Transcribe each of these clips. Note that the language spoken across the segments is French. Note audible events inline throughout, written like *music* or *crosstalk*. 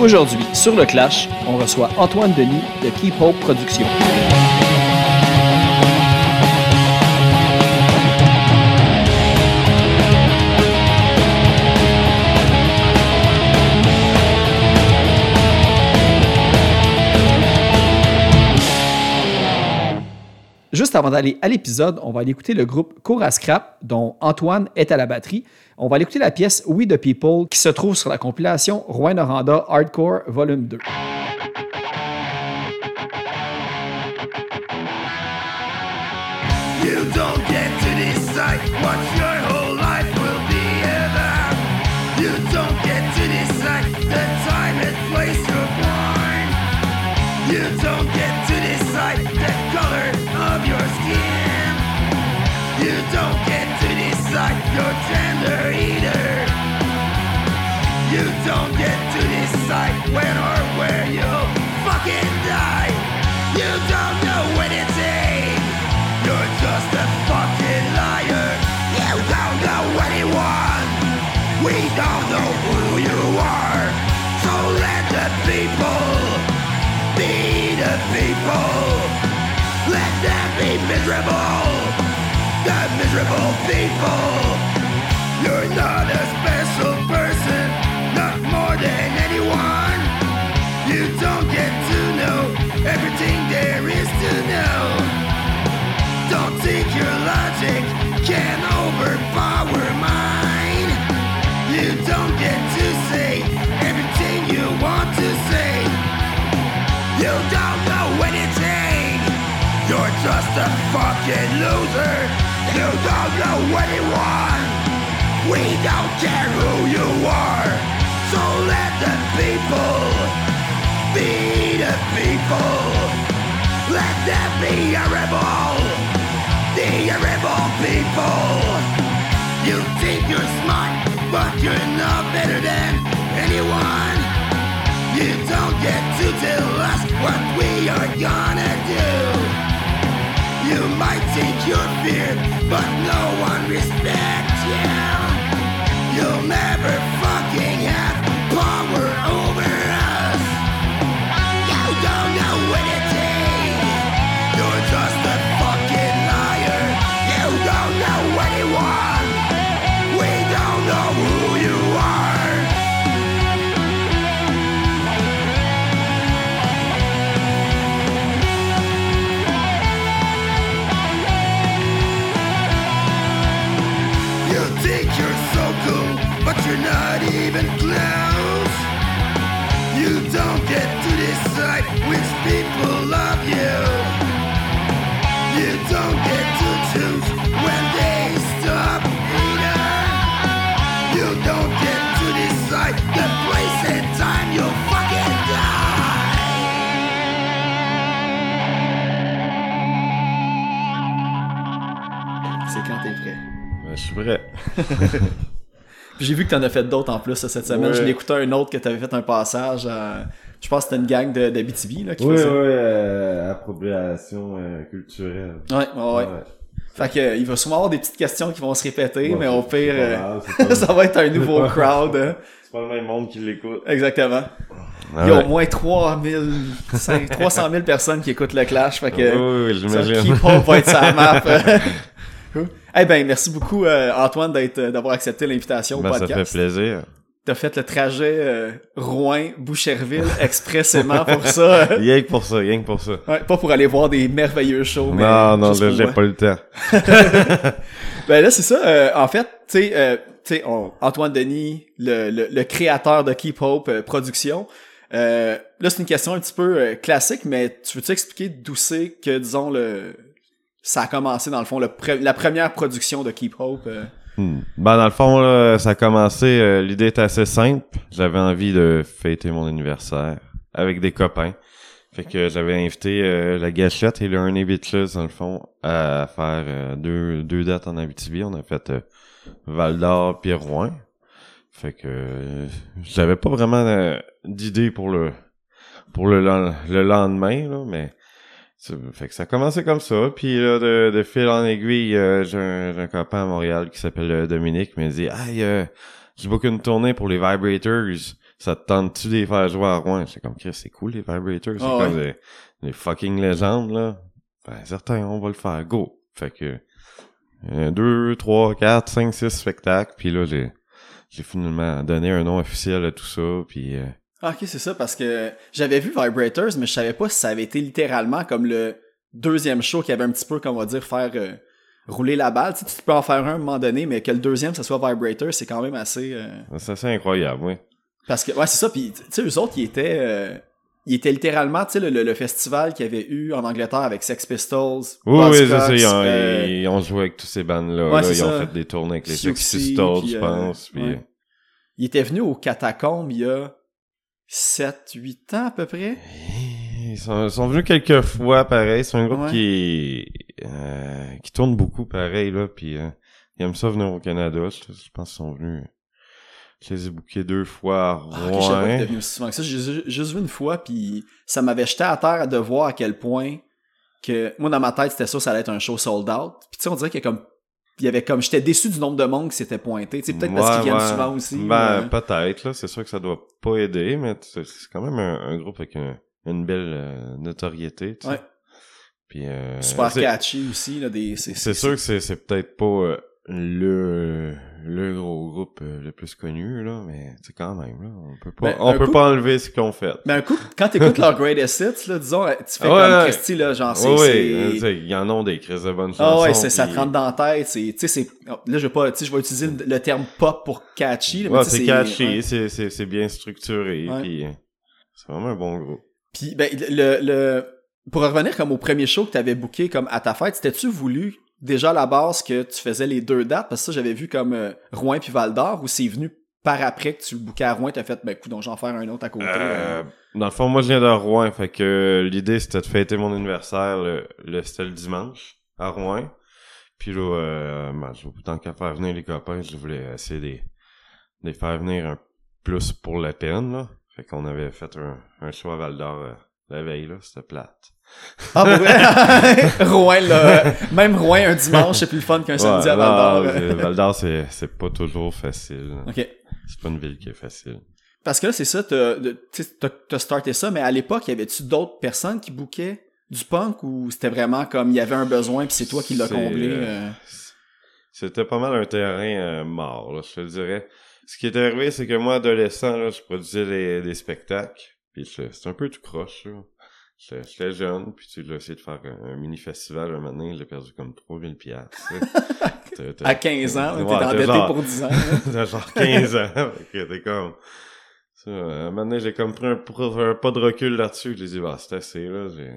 Aujourd'hui, sur le Clash, on reçoit Antoine Denis de Keep Hope Productions. Juste avant d'aller à l'épisode, on va aller écouter le groupe Cour à Scrap, dont Antoine est à la batterie. On va aller écouter la pièce We the People, qui se trouve sur la compilation Rouen Noranda Hardcore Volume 2. You don't get to decide what your gender either. You don't get to decide when or where you'll fucking die. You don't know when it's aimed. You're just a fucking liar. You don't know anyone. We don't know who you are. So let the people be the people. Let them be miserable. The miserable people. You're not a special person, not more than anyone. You don't get to know everything there is to know. Don't think your logic can overpower mine. You don't get to say everything you want to say. You don't know anything. You're just a fucking loser. You don't know anyone. We don't care who you are. So let the people be the people. Let them be a rebel. The rebel people. You think you're smart, but you're not better than anyone. You don't get to tell us what we are gonna do. You might think you're feared, but no one respects you. You'll never even close. You don't get to decide which people love you. You don't get to choose when they stop either. You don't get to decide the place and time you'll fucking die. C'est quand t'es prêt. Ben, je suis prêt. *laughs* J'ai vu que t'en as fait d'autres en plus cette semaine. Ouais. Je l'écoutais un autre que t'avais fait un passage. à- Je pense que c'était une gang de, de BTV là, qui Oui, oui, faisait. euh, appropriation euh, culturelle. Ouais, ouais, ouais. Fait que, euh, il va sûrement avoir des petites questions qui vont se répéter, Ouais, mais au pire, euh, grave, c'est pas- *laughs* ça va être un nouveau *laughs* crowd. hein. C'est pas le même monde qui l'écoute. Exactement. Ah Il y a au moins 3000, 5 300 000 personnes qui écoutent le Clash. Fait que, Oui, oui, j'imagine. Hope va être sa map. *laughs* Eh ben, merci beaucoup, euh, Antoine, d'être, d'avoir accepté l'invitation au Ben, ça podcast. fait plaisir. T'as fait le trajet euh, Rouen-Boucherville *laughs* expressément pour ça. *laughs* Rien que pour ça, rien que pour ça. Ouais, pas pour aller voir des merveilleux shows, mais Non, non, là, j'ai pas le temps. *laughs* Ben là, c'est ça. euh, en fait, tu sais, euh, tu sais, on- Antoine Denis, le, le, le créateur de Keep Hope euh, Production. Euh, là, c'est une question un petit peu euh, classique, mais tu veux-tu expliquer d'où c'est que, disons, le ça a commencé, dans le fond, la première production de Keep Hope? euh? Hmm. Ben, dans le fond, là, ça a commencé, euh, l'idée était assez simple. J'avais envie de fêter mon anniversaire avec des copains. Fait que j'avais invité euh, la Gâchette et le Ernie Bitches, dans le fond, à faire deux, deux dates en Abitibi. On a fait Val d'Or puis. Fait que j'avais pas vraiment d'idée pour le pour le, le lendemain, là, mais fait que ça a commencé comme ça. Puis là, de, de fil en aiguille, euh, j'ai un, un copain à Montréal qui s'appelle euh, Dominique, qui m'a dit Hey, euh, j'ai beaucoup une tournée pour les Vibrators. ça te tente-tu de les faire jouer à Rouen? C'est comme, Chris, c'est cool, les Vibrators. C'est Ah comme des, des fucking légendes, là. Ben, certains, on va le faire. Go! Fait que, euh, deux, trois, quatre, cinq, six spectacles. Puis là, j'ai, j'ai finalement donné un nom officiel à tout ça. Puis, euh, Ah, ok, c'est ça, parce que j'avais vu Vibrators, mais je savais pas si ça avait été littéralement comme le deuxième show qui avait un petit peu, comme on va dire, faire euh, rouler la balle. Tu, sais, tu peux en faire un à un moment donné, mais que le deuxième, ça soit Vibrators, c'est quand même assez... euh, c'est assez incroyable, oui. Parce que, ouais, c'est ça, puis tu sais, eux autres, ils étaient... euh, ils étaient littéralement, tu sais, le, le- le festival qu'il y avait eu en Angleterre avec Sex Pistols, Oui, oui, c'est ça. Ils ont, euh, ils ont joué avec tous ces bandes-là. Ouais, là. c'est Ils ont fait des tournées avec les Sex Pistols, je euh, pense. Puis, ouais. Il était venu aux catacombes il y a 7-8 ans à peu près. Ils sont, sont venus quelques fois, pareil. C'est un groupe Ouais. qui euh, qui tourne beaucoup, pareil, là. Puis euh, ils aiment ça venir au Canada. Je, je pense qu'ils sont venus... Je les ai bookés deux fois à Ah, Rouen. aussi souvent que ça. J'ai ju- juste vu une fois, puis ça m'avait jeté à terre de voir à quel point que moi dans ma tête c'était ça, ça allait être un show sold out. Puis tu sais, on dirait qu'il y a comme il y avait comme j'étais déçu du nombre de monde qui s'était pointé. Tu sais, peut-être parce qu'ils viennent ouais. souvent aussi. Ben, peut-être, là. C'est sûr que ça doit pas aider, mais c'est quand même un, un groupe avec un- une belle euh, notoriété, tu sais. Ouais. Puis, euh, super catchy aussi là, des. C'est sûr que c'est c'est peut-être pas euh, le le gros groupe euh, le plus connu là, mais c'est quand même là, on peut pas Ben, on peut coup- pas enlever ce qu'on fait. Mais un coup, quand t'écoutes *laughs* leur Greatest Hits, là, disons, tu fais Ouais, comme. Christy, là, genre, c'est. oui, c'est- il y en a des crises de bonnes chansons. Ah ouais, c'est- ça te rentre dans la tête, c'est, tu sais, c'est, là, je vais pas, tu sais, je vais utiliser le, le terme pop pour catchy, là, Ouais, sais, c'est catchy, c'est c'est c'est bien structuré puis euh, c'est vraiment un bon groupe. Puis, ben, le, le, pour revenir comme au premier show que t'avais booké comme à ta fête, c'était-tu voulu déjà à la base que tu faisais les deux dates? Parce que ça, j'avais vu comme euh, Rouen puis Val d'Or, ou c'est venu par après que tu le bookais à Rouen, t'as fait, ben, écoute, donc j'en faire un autre à côté. Euh, euh. dans le fond, moi je viens de Rouen, fait que euh, l'idée c'était de fêter mon anniversaire le, le c'était le dimanche à Rouen. Puis là, euh, ben, tant qu'à faire venir les copains, je voulais essayer de, les- de les faire venir un plus pour la peine, là. Fait qu'on avait fait un, un choix à Val d'Or euh, la veille, là, c'était plate. Ah? *laughs* Rouen, là, *laughs* même Rouen un dimanche, c'est plus le fun qu'un samedi à Val d'Or. non, c'est- pas toujours facile. Ok. C'est pas une ville qui est facile. Parce que là, c'est ça, t'as, starté ça, mais à l'époque, y avait-tu d'autres personnes qui bookaient du punk ou c'était vraiment comme il y avait un besoin puis c'est toi qui l'as comblé? euh, euh? C'était pas mal un terrain euh, mort, là, je te le dirais. Ce qui est arrivé, c'est que moi, adolescent, là, je produisais des, des spectacles. Puis c'est un peu tout croche, là. J'étais jeune, puis tu l'as essayé de faire un, un mini-festival un moment donné, j'ai perdu comme 3000 piastres. *laughs* À 15 ans, t'es endetté genre- pour 10 ans. là. *laughs* T'as genre 15 ans. *laughs* que t'es comme... Ça, à un moment j'ai comme pris un, un pas de recul là-dessus. Je les ai dit, bah, c'est assez, là. J'ai...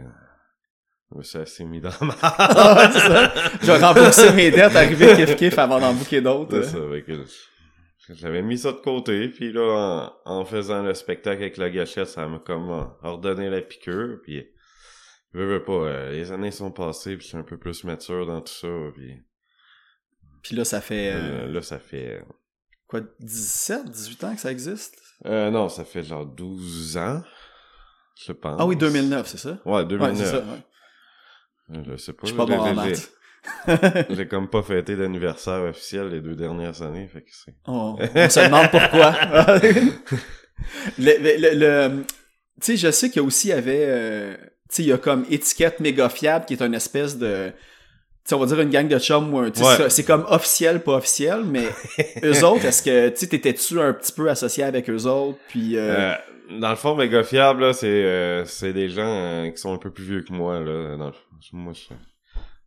Je me suis assez mis dans ma... Ah, ça. Je vais rembourser mes dettes, arriver kiff kiff avant d'en booker d'autres. C'est là. ça, j'avais mis ça de côté, puis là, en, en faisant le spectacle avec la gâchette, ça m'a comme euh, ordonné la piqûre, puis je veux pas, euh, les années sont passées, puis je suis un peu plus mature dans tout ça, puis Puis là, ça fait euh, euh, là, ça fait... quoi, 17, 18 ans que ça existe? Euh, non, ça fait genre 12 ans, je pense. Ah oui, 2009, c'est ça? Ouais, 2009. Ouais, c'est ça. ouais. Euh, Je sais pas. Je suis pas bon en j'ai- maths. *laughs* J'ai comme pas fêté d'anniversaire officiel les deux dernières années, fait que c'est... On, on se demande pourquoi. *laughs* le, le, tu sais, je sais qu'il y a aussi, il y avait, euh, tu sais, il y a comme étiquette méga fiable qui est une espèce de, tu sais, on va dire une gang de chums Ouais. c'est- comme officiel, pas officiel, mais *laughs* eux autres, est-ce que, tu t'étais-tu un petit peu associé avec eux autres, puis, euh, Euh, dans le fond, méga fiable, c'est euh, c'est des gens qui sont un peu plus vieux que moi, là. Dans le moi, je-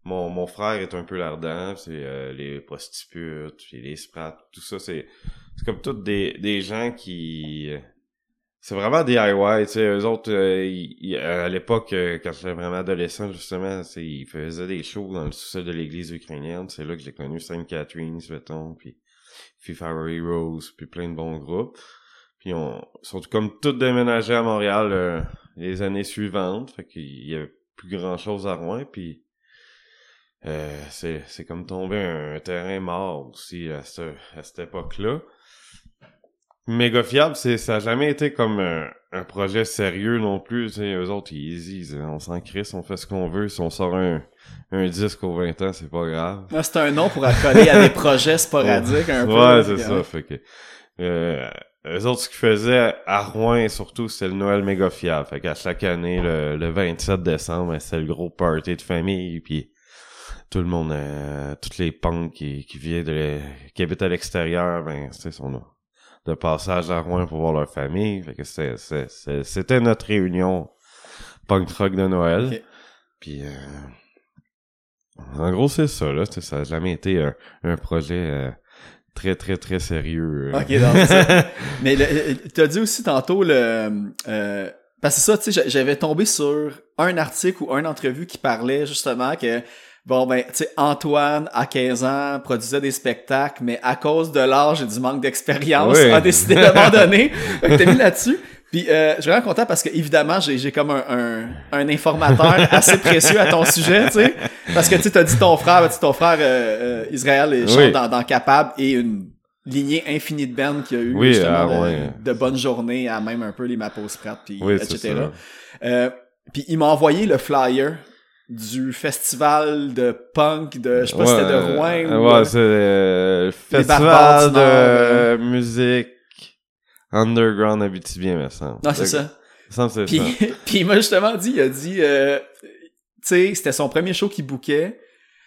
mon, mon frère est un peu lardin, c'est euh, les prostituées, puis les sprats, tout ça, c'est c'est comme toutes des, des gens qui... euh, C'est vraiment DIY, tu sais, eux autres, euh, à l'époque, euh, quand j'étais vraiment adolescent, justement, ils faisaient des shows dans le sous-sol de l'église ukrainienne, c'est là que j'ai connu Saint Catherine, mettons, puis FIFA Heroes, puis plein de bons groupes. Puis on sont comme tous déménagés à Montréal euh, les années suivantes. Fait qu'il y avait plus grand chose à Rouen. Puis euh, c'est, c'est comme tomber un, terrain mort aussi à, ce, à cette époque-là. Méga fiable, c'est, ça a jamais été comme un, un projet sérieux non plus. Tu sais, eux autres, ils disent, on s'en crisse, on fait ce qu'on veut. Si on sort un, un disque aux 20 ans, c'est pas grave. ah, c'est un nom pour accoler à des projets sporadiques un peu. Ouais, c'est ça. Fait que, euh, eux autres, ce qu'ils faisaient à Rouen, surtout, c'était le Noël méga fiable. Fait qu'à chaque année, le, le 27 décembre, ben, c'était le gros party de famille, puis tout le monde, euh, toutes les punks qui, qui viennent de, qui habitent à l'extérieur, ben, c'est son de passage à Rouen pour voir leur famille. Fait que c'était, c'est- c'est- c'était notre réunion punk rock de Noël. Puis, euh, en gros, c'est ça, là. Tu Ça a jamais été un, un projet euh, très, très, très sérieux. euh. Ok, ça. *laughs* Mais euh, t'as dit aussi tantôt le euh, parce que ça, tu sais, j'a- j'avais tombé sur un article ou une entrevue qui parlait justement que bon ben, tu sais, Antoine à 15 ans produisait des spectacles, mais à cause de l'âge et du manque d'expérience, Oui. a décidé d'abandonner. *laughs* T'as mis là-dessus. Puis euh, je suis vraiment content parce que évidemment j'ai j'ai comme un, un, un informateur *laughs* assez précieux à ton sujet, tu sais, parce que tu sais t'as dit ton frère, tu sais, ton frère euh, euh, Israël est Oui. dans, dans Capable et une lignée infinie de bands qui a eu Oui, justement ah de, ouais. de bonnes journées à même un peu les Mapos Pratt puis Oui, etc. Euh, puis il m'a envoyé le flyer du festival de punk de je sais pas si c'était de Rouen euh, ou ouais, euh, c'est euh, festival de euh, musique underground Abitibien, me semble. non c'est ça. Me semble que c'est puis ça. *laughs* puis il m'a justement dit il a dit tu sais c'était son premier show qu'il bookait.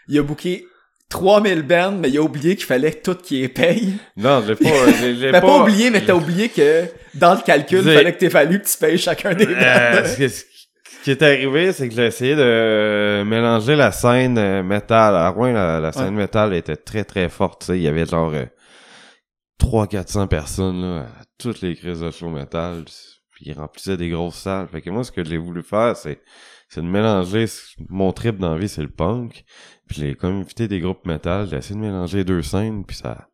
Il a booké 3000 bands mais il a oublié qu'il fallait tout qu'il les paye. Non, je l'ai pas, *laughs* Ben, pas, pas, oublié, mais t'as oublié que dans le calcul, il J'ai- fallait que t'aies fallu que tu payes chacun des ce, qui- ce qui est arrivé, c'est que j'ai essayé de mélanger la scène euh, métal. À Rouen, la, la scène Ouais. métal était très très forte. tu sais. Il y avait genre euh, 300-400 personnes là, à toutes les crises de show métal. Puis ils remplissaient des grosses salles. Fait que moi, ce que j'ai voulu faire, c'est c'est de mélanger mon trip dans la vie, c'est le punk. Puis j'ai comme invité des groupes métal. J'ai essayé de mélanger les deux scènes, puis ça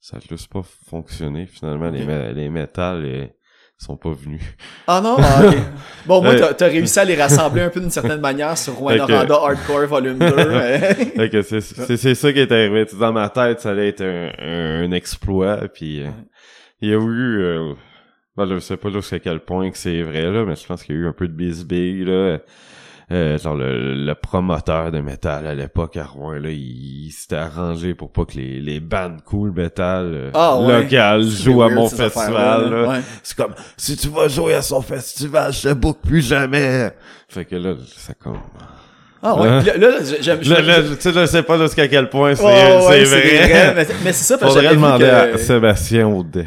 ça a juste pas fonctionné. Finalement, les, les métal ils sont pas venus. Ah non? Ah. *laughs* Bon, moi, t'as, réussi à les rassembler un peu d'une certaine manière sur *laughs* que- Noranda Hardcore Volume 2. *laughs* mais- Fait que c'est, ça qui est arrivé. Dans ma tête, ça allait être un, un, un exploit. Puis euh, il y a eu... Euh, ben, je sais pas jusqu'à quel point que c'est vrai, là, mais je pense qu'il y a eu un peu de bisbille, là. Euh, genre le, le promoteur de métal à l'époque à Rouen, là, il, il s'était arrangé pour pas que les, les bandes cool métal euh, Ah, ouais. locales jouent à mon festival. Ouais. C'est comme, si tu vas jouer à son festival, je te book plus jamais. Fait que là, ça comme... Ah ouais. Hein? Là, là, j'aime... Là, là, tu sais, je sais pas jusqu'à quel point c'est, ouais, des vrai. Mais, mais c'est ça, parce que j'avais demander à Sébastien Audette.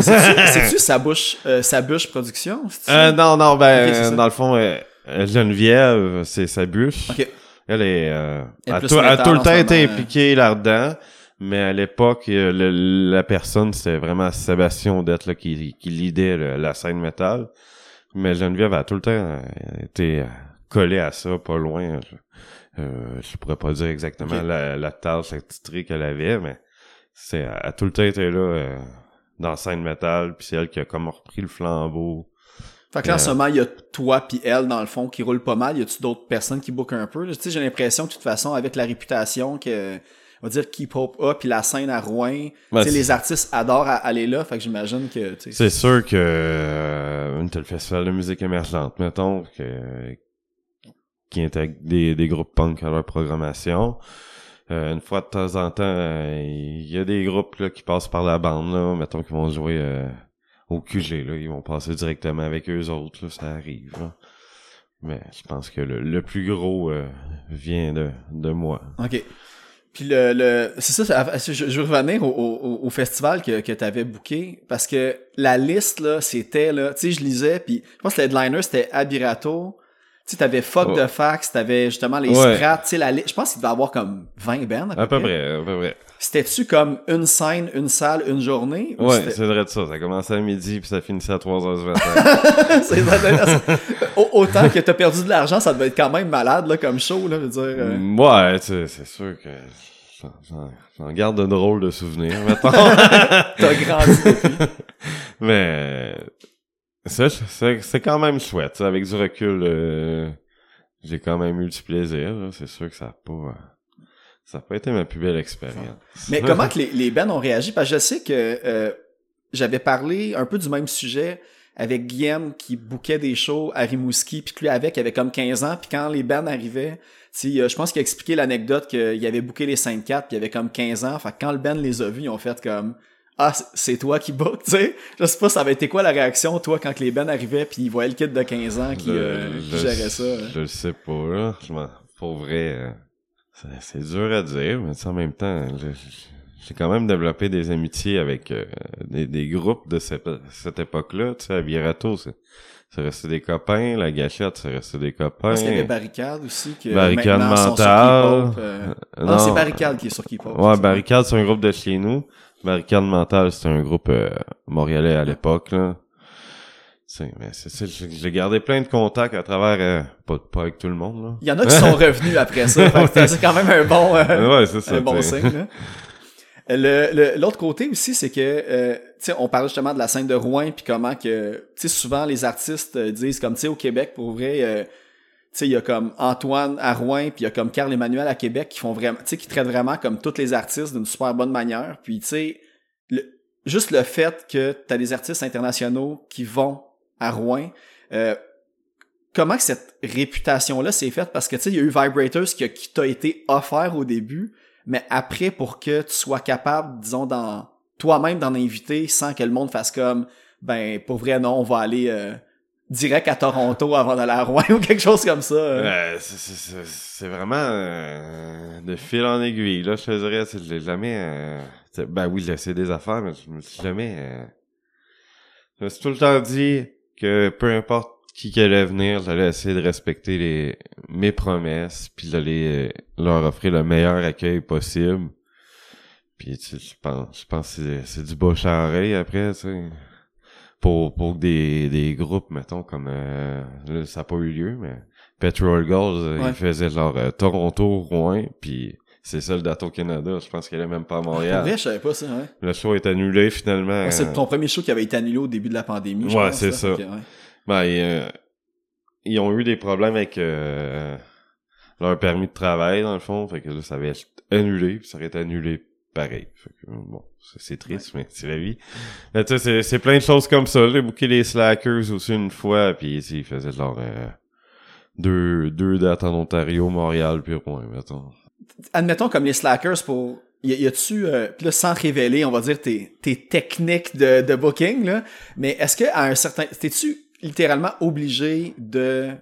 C'est-tu, c'est-tu sa bouche, euh, sa bûche production? Euh, non, non, ben, dans le fond, euh, Geneviève, c'est sa bûche. Ok. Elle est, euh, Elle a, tout, a métal tout le temps été moment, impliquée là-dedans. Mais à l'époque, euh, la personne, c'était vraiment Sébastien Audette, là, qui, qui lidait le- la scène métal. Mais Geneviève a tout le temps euh, été euh, collée à ça, pas loin. Je, euh, je pourrais pas dire exactement la, la tâche attitrée qu'elle avait, mais c'est, elle a tout le temps été là, euh, dans la scène métal, puis c'est elle qui a comme repris le flambeau. Fait que là, en Euh. ce moment, il y a toi puis elle, dans le fond, qui roulent pas mal. Y a-tu d'autres personnes qui bookent un peu? Tu sais, j'ai l'impression que, de toute façon, avec la réputation que, on va dire, Keep Hope a, puis la scène à Rouen, Ouais, tu sais, les artistes adorent aller là. Fait que j'imagine que, tu sais, C'est sûr que euh, tel festival de musique émergente, mettons, que, qui intègre des, des groupes punk à leur programmation. Euh, une fois de temps en temps, euh, il y a des groupes là, qui passent par la bande, là, mettons qu'ils vont jouer euh, au QG, là, ils vont passer directement avec eux autres, là, ça arrive. là. Mais je pense que le, le plus gros euh, vient de, de moi. OK. Puis le, le c'est ça, je, je veux revenir au, au, au festival que, que tu avais booké parce que la liste là, c'était là, tu sais je lisais puis je pense que le headliner c'était Abirato. Tu sais t'avais Fuck Ouais. de Fax, t'avais justement les Ouais. Strats, tu sais la liste, je pense qu'il devait avoir comme 20 bands à peu, À peu près. près, à peu près. C'était-tu comme une scène, une salle, une journée ou Ouais, c'est vrai de ça. Ça commençait à midi puis ça finissait à 3h du matin. *laughs* C'est intéressant. Au- Autant que t'as perdu de l'argent, ça devait être quand même malade là comme show là, je veux dire. euh. Mm, Ouais, tu sais, c'est sûr que j'en- garde de drôles de souvenirs, mettons. *laughs* T'as grandi depuis. *laughs* Mais ça, c'est quand même chouette. Avec du recul, euh, j'ai quand même eu du plaisir. C'est sûr que ça a pas... Ça a pas été ma plus belle expérience. Mais comment que les, les bands ont réagi? Parce que je sais que euh, j'avais parlé un peu du même sujet avec Guillaume qui bouquait des shows à Rimouski, puis que lui avec, il avait comme 15 ans, puis quand les bands arrivaient, je pense qu'il a expliqué l'anecdote qu'il avait booké les 5-4, puis il avait comme 15 ans, fait que quand le band les a vus, ils ont fait comme ah, c'est- toi qui book, tu sais. Je sais pas, ça avait été quoi la réaction, toi, quand les Ben arrivaient puis ils voyaient le kid de 15 ans qui, euh, qui gérait ça. hein. Je le sais pas, là. Je m'en- Pour vrai, euh, c'est- c'est dur à dire, mais en même temps, j'ai quand même développé des amitiés avec euh, des, des groupes de cette, cette époque-là. Tu sais, à Virato, c'est c'est resté des copains. La gâchette, c'est resté des copains. pense qu'il y avait Barricade aussi. Que Barricade maintenant sont sur mentale. Euh. Euh, Non, c'est Barricade qui est sur Keep Hope. Ouais, Barricade, c'est un groupe de chez nous. Barricade Mentale, c'est un groupe euh, montréalais à l'époque, là. C'est, mais c'est ça, j'ai j'ai gardé plein de contacts à travers, euh, pas, pas avec tout le monde, là. Il y en a qui sont revenus après ça. *laughs* C'est quand même un bon, euh, ouais, c'est ça. un bon t'sais. signe. là. Le- L'autre côté aussi, c'est que, euh, tu sais, on parle justement de la scène de Rouen, puis comment que, tu sais, souvent les artistes euh, disent comme, tu sais, au Québec, pour vrai, euh, tu sais, il y a comme Antoine à Rouen, puis il y a comme Carl Emmanuel à Québec qui font vraiment, tu sais, qui traitent vraiment comme tous les artistes d'une super bonne manière. Puis, tu sais, juste le fait que t'as des artistes internationaux qui vont à Rouen, euh, comment cette réputation-là s'est faite? Parce que, tu sais, il y a eu Vibrators qui, t'a été offert au début, mais après, pour que tu sois capable, disons, dans toi-même d'en inviter sans que le monde fasse comme, ben, pour vrai, non, on va aller euh, direct à Toronto avant d'aller à Rouen *laughs* ou quelque chose comme ça. euh. C'est- vraiment de fil en aiguille. Là, je te dirais, je l'ai jamais... ben oui, j'ai essayé des affaires, mais je me suis jamais... je me suis tout le temps dit que peu importe qui qui allait venir, j'allais essayer de respecter les mes promesses, puis d'aller euh, leur offrir le meilleur accueil possible. Puis tu sais, je pense, je pense que c'est- du bouche à oreille après, tu sais. Pour, pour des, des groupes, mettons, comme euh, là, ça n'a pas eu lieu, mais Petrol Girls, euh, Ouais. ils faisaient genre euh, Toronto, Rouen, puis c'est ça le date au Canada. Je pense qu'elle est même pas à Montréal. vrai, je savais pas ça, ouais. Le show est annulé finalement. Ouais, C'est ton premier show qui avait été annulé au début de la pandémie. je Ouais, c'est là. ça. Ouais. Ben, ils, euh, ils ont eu des problèmes avec euh, leur permis de travail, dans le fond. Fait que là, ça avait été annulé, puis ça aurait été annulé pareil. Fait que, euh, bon, c'est- triste, mais c'est la vie. Mais tu sais, c'est- plein de choses comme ça. J'ai booké les Slackers aussi une fois, puis ils faisaient genre euh, deux, deux dates en Ontario, Montréal, puis Rouen, mettons. Admettons comme les slackers pour... Y a-tu, euh, pis là, sans révéler, on va dire, tes, tes techniques de, de booking, là, mais est-ce que à un certain... T'es-tu littéralement obligé de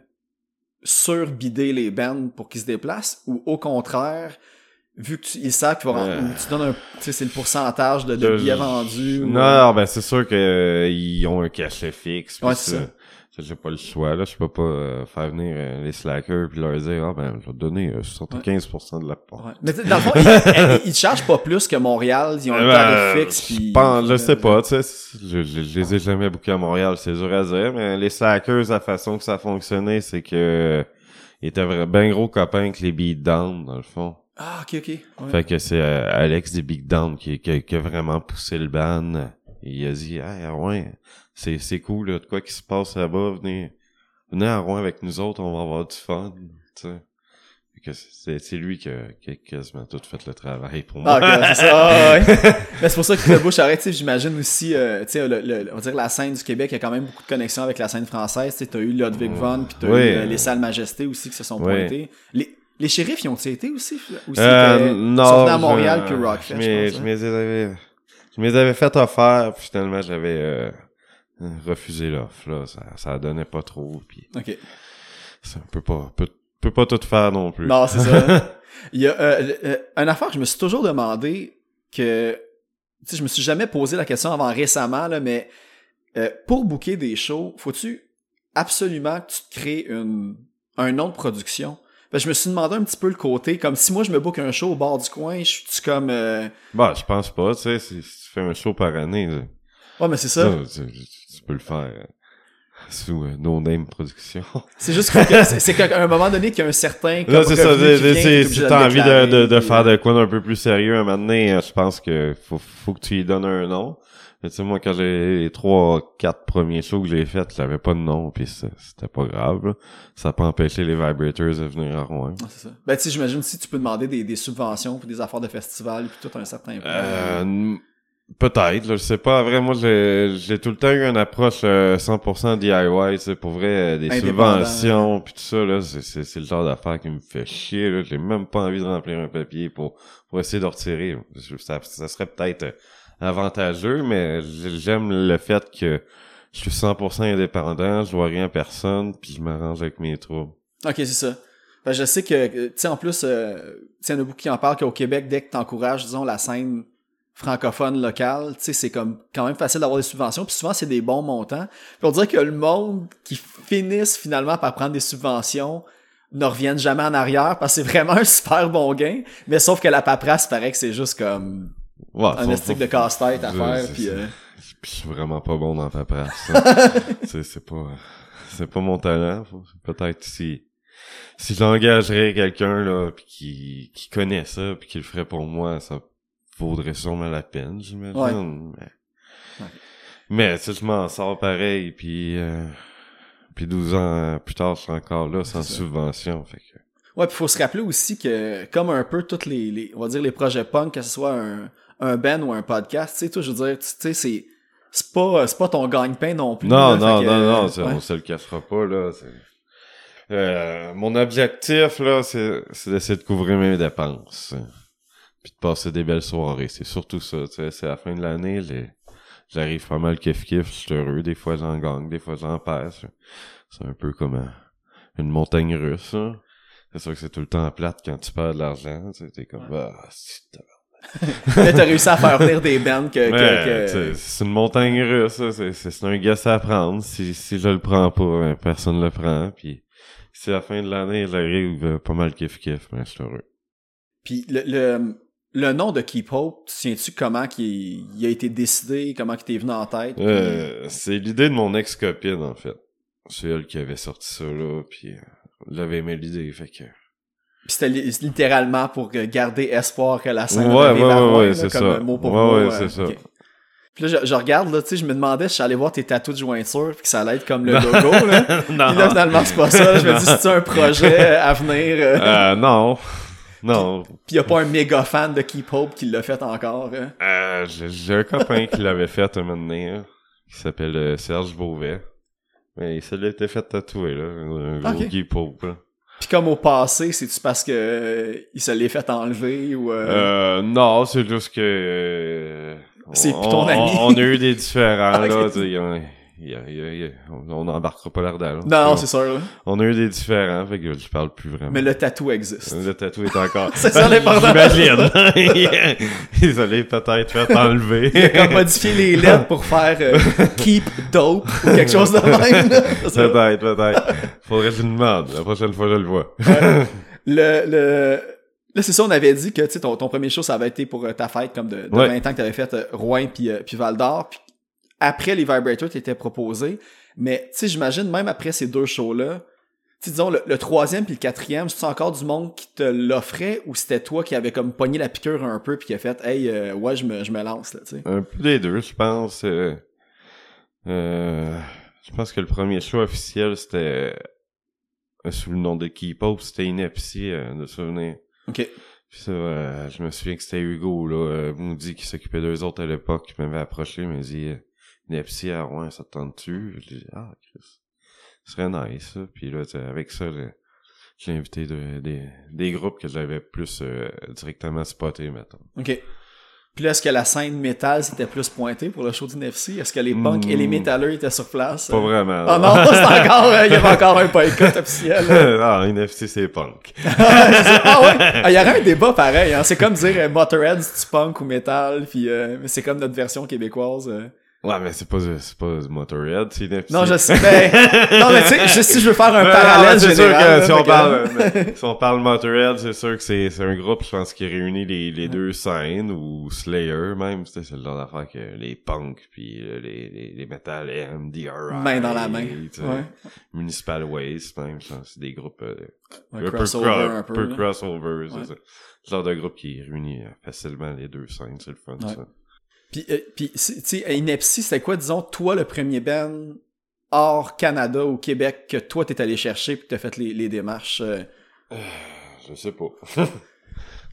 surbider les bands pour qu'ils se déplacent, ou au contraire, vu que tu, ils savent qu'ils vont... Ou tu donnes un... Tu sais, c'est le pourcentage de, de Euh, billets vendus. ou- Non, ben c'est sûr que euh, ils ont un cachet fixe. Ouais, c'est ça. J'ai pas le choix, là. Je peux pas euh, faire venir euh, les slackers puis leur dire, ah ben, je vais te donner euh, 75% de la part. Ouais. Mais dans le fond, ils, *laughs* ils te chargent pas plus que Montréal, ils ont un Ben, tarif fixe, je puis... pense- je sais pas, tu sais. Je, je, je les ai jamais bookés à Montréal, c'est dur à dire, mais les slackers, la façon que ça fonctionnait, c'est que ils étaient ben gros copains avec les beatdowns, dans le fond. Ah, ok, ok. Ouais. Fait que c'est euh, Alex des Big Down qui, qui, qui a vraiment poussé le ban. Il a dit hey, ouais, c'est, c'est cool là, de quoi qui se passe là-bas, venez, venez à Rouen avec nous autres, on va avoir du fun. Tu sais. C'est, lui qui a, qui a quasiment tout fait le travail pour moi. Ah, c'est ça. Ah, ouais. *laughs* Mais c'est pour ça que le bouche arrête, tu j'imagine aussi, euh, tu sais, le, le- on va dire la scène du Québec, il y a quand même beaucoup de connexions avec la scène française. Tu t'as eu Ludwig von, puis t'as Oui. eu euh, les salles Majesté aussi qui se sont Oui. pointées. Les, les shérifs, ils ont-ils été aussi? aussi Euh, étaient- non, surtout à Montréal que Rockfest, je, pense, je hein. Je me les avais fait offert, puis finalement j'avais euh, refusé l'offre là, ça, ça donnait pas trop, puis Ok. ça peut pas, peut, peut pas tout faire non plus. Non, c'est ça. *laughs* Il y a euh, euh, une affaire que je me suis toujours demandé que tu sais, je me suis jamais posé la question avant récemment là, mais pour booker des shows, faut-tu absolument que tu te crées une un nom de production? Ben, je me suis demandé un petit peu le côté, comme si moi je me book un show au bord du coin, je suis comme euh... Bah, je pense pas, tu sais, fais un show par année, là, Ouais, mais c'est ça. tu, tu peux le faire euh, sous euh, No Name Production. *laughs* C'est juste que c'est qu'à un moment donné qu'il y a un certain Là, c'est ça, si t'as envie de, faire euh, de quoi d'un peu plus sérieux un moment donné, je pense que faut, faut que tu lui donnes un nom. Mais Tu sais, moi, quand j'ai les trois, quatre premiers shows que j'ai faits, j'avais pas de nom, puis c'était pas grave, là. Ça a pas empêché les Vibrators de venir à Rouen. Ouais, c'est ça. Ben, tu sais, j'imagine si tu peux demander des, des subventions pour des affaires de festival puis tout un certain point. Euh, peut-être, là, je sais pas. En vrai, moi, j'ai j'ai tout le temps eu une approche euh, 100% DIY, sais, pour vrai, euh, des subventions, puis tout ça, là, c'est- c'est c'est le genre d'affaire qui me fait chier, là. J'ai même pas envie de remplir un papier pour, pour essayer de retirer. Ça, ça serait peut-être euh, avantageux, mais j'aime le fait que je suis 100% indépendant, je vois rien à personne, puis je m'arrange avec mes troubles. Ok, c'est ça. Ben, je sais que, euh, tu sais, en plus, euh, tu sais, il y en a beaucoup qui en parlent qu'au Québec, dès que t'encourages, disons, la scène francophone locale, tu sais, c'est comme quand même facile d'avoir des subventions, puis souvent, c'est des bons montants. Puis on dirait que le monde qui finissent finalement par prendre des subventions ne reviennent jamais en arrière parce que c'est vraiment un super bon gain, mais sauf que la paperasse, paraît que c'est juste comme Ouais, un estique de casse-tête à faire, puis... euh, je suis vraiment pas bon dans ta presse. hein. *laughs* c'est c'est pas c'est pas mon talent. Peut-être si si j'engagerais quelqu'un là puis qui qui connaît ça puis qui le ferait pour moi, ça vaudrait sûrement la peine, j'imagine. Ouais. Mais, Ouais. mais si je m'en sors pareil puis euh, puis 12 ans plus tard, je suis encore là sans ça. subvention, fait que Ouais, puis faut se rappeler aussi que comme un peu tous les, les on va dire les projets punk, que ce soit un un band ou un podcast, tu sais, toi je veux dire, tu sais c'est c'est pas c'est pas ton gagne-pain non plus. Non, là, non, que, non, euh, non, ouais. on se le cachera pas, là. Euh, mon objectif, là, c'est, c'est d'essayer de couvrir mes dépenses. Puis de passer des belles soirées. C'est surtout ça, tu sais. C'est la fin de l'année, j'arrive pas mal kiff-kiff, je suis heureux. Des fois, j'en gagne, des fois, j'en perds. C'est un peu comme un- une montagne russe, hein. C'est sûr que c'est tout le temps plate quand tu perds de l'argent. Tu sais, t'es comme, ah, c'est *laughs* Là, t'as réussi à faire venir des bands que, que- Ouais, que- c'est une montagne russe, ça. C'est, un guess à prendre. Si, si je le prends pas, ben, personne le prend. Puis si à la fin de l'année, j'arrive euh, pas mal kiff-kiff, ben, je suis heureux. Puis le, le le nom de Keep Hope, tu sais-tu comment qu'il il a été décidé, comment qu'il t'est venu en tête? puis- Euh, c'est l'idée de mon ex-copine, en fait. C'est elle qui avait sorti ça, là, puis euh, elle avait aimé l'idée, fait que... Puis c'était li- littéralement pour garder espoir que la scène Ouais, ouais, ouais, ouais, c'est comme ça. un mot pour Ouais, mot, ouais, euh, c'est ça. Puis là, je, je regarde, là, tu sais, je me demandais si j'allais voir tes tatous de jointure, puis que ça allait être comme le logo, là. *laughs* non, Puis là, finalement, c'est pas ça. Je me dis, c'est un projet à venir. euh, Euh, non. Non. Puis y a pas un méga fan de Keep Hope qui l'a fait encore. hein? Euh, j'ai, un copain qui l'avait fait un moment donné, hein, qui s'appelle euh, Serge Beauvais. Mais il se l'était fait tatouer, là. Un gros Ok. Guy Pope, là. Puis comme au passé, c'est-tu parce que euh, il se l'est fait enlever ou... euh, Euh, non, c'est juste que... euh, C'est ton on- ami. On, a eu des différends, *laughs* Ok. là. Tu y a- y a- on n'embarquera pas là-dedans. là. Non, non, on, c'est sûr. là. on a eu des différends, fait que je parle plus vraiment. Mais le tatou existe. Le tatou est encore... *laughs* C'est ça, Ben, l'important. J'imagine. *laughs* Ils allaient peut-être fait enlever. Il a modifié les lettres pour faire euh, *laughs* Keep Dope ou quelque chose de même. Peut-être, peut-être. Faudrait que je demande. La prochaine fois, je le vois. le, le... Là, c'est ça, on avait dit que tu sais, ton, ton premier show, ça avait été pour euh, ta fête comme de, de Ouais. 20 ans que t'avais fait euh, Rouen puis, euh, puis Val d'Or. Puis après les Vibrators, t'étais proposé. Mais tu sais, j'imagine, même après ces deux shows-là, disons, le, le troisième puis le quatrième, c'est encore du monde qui te l'offrait ou c'était toi qui avait comme pogné la piqûre un peu puis qui a fait « Hey, euh, ouais, je me, je me lance, là, tu sais? Un peu des deux, je pense. Euh, euh, je pense que le premier show officiel, c'était sous le nom de Keep Up, c'était euh, de souvenir. » OK. Puis ça, euh, je me souviens que c'était Hugo, là, Moody, qui s'occupait d'eux autres à l'époque, qui m'avait approché, il m'a dit Ineptie à Rouen, ça te tente-tu? J'ai dit Ah, Chris, ce serait nice, ça. Puis là, avec ça, j'ai- invité de- des, des groupes que j'avais plus euh, directement spotés, mettons. OK. Puis là, est-ce que la scène métal s'était plus pointée pour le show d'NFC? Est-ce que les punks et les Hmm. métalleux étaient sur place? Pas vraiment. Oh non, c'est *laughs* encore, euh, il y avait encore un boycott officiel. *laughs* ah, NFC, c'est punk. *laughs* ah ouais? Ah, il y aurait un débat pareil, hein. C'est comme dire euh, Motorhead, c'est punk ou métal, puis euh, c'est comme notre version québécoise. euh. Ouais, mais c'est pas, c'est pas Motorhead, c'est. Non, je sais. Ben, non, mais tu sais, je- si je veux faire un *laughs* parallèle c'est sûr que si on parle, mais *laughs* si on parle Motorhead, c'est sûr que c'est, c'est un groupe, je pense, qui réunit les, les deux scènes, ou Slayer, même, c'est le genre d'affaire que les punks, puis euh, les, les, les metal M, DRI. Main dans la main. Ouais. Municipal Waste, même, je pense, c'est des groupes, euh, Un un peu, crossover cro- un peu. peu crossover, c'est Ouais. ça. Ce genre de groupe qui réunit euh, facilement les deux scènes, c'est le fun, ça. Puis, euh, puis tu sais, à Inepsy, c'était quoi, disons, toi, le premier band hors Canada ou Québec que toi, t'es allé chercher puis t'as fait les, les démarches? euh? Je sais pas. *laughs*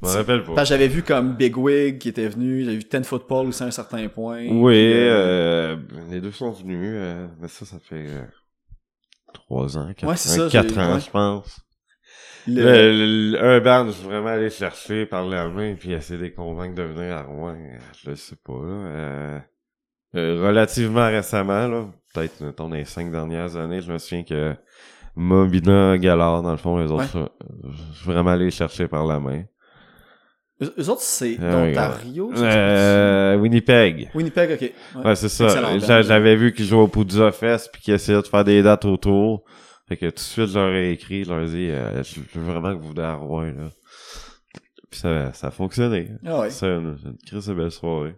Je m'en rappelle pas. J'avais vu comme Big Wig qui était venu, j'avais vu Ten Football aussi à un certain point. Oui, Puis, euh, euh, les deux sont venus, euh, mais ça, ça fait euh, trois ans, quatre Ouais, ça, quatre ans, ouais. je pense. Le- Le- le- un band, je suis vraiment allé chercher par la main puis essayer de les convaincre de venir à Rouen. euh, Je le sais pas, là. Euh, euh, relativement récemment, là, peut-être, mettons, dans les cinq dernières années, je me souviens que Mobina, Galard, dans le fond, les autres, je suis vraiment allé les chercher par la main. Eux, autres, c'est d'Ontario? ça, Euh, Winnipeg. Winnipeg, ok. Ouais. Ouais, c'est ça. J'avais vu qu'ils jouaient au Poudza Fest puis qu'ils essayaient de faire des dates autour. Fait que tout de suite, je leur ai écrit, je leur ai dit, euh, je veux vraiment que vous venez à Rouen, là. Puis ça, ça a fonctionné. Ah ouais. C'est une, une crise de belle soirée.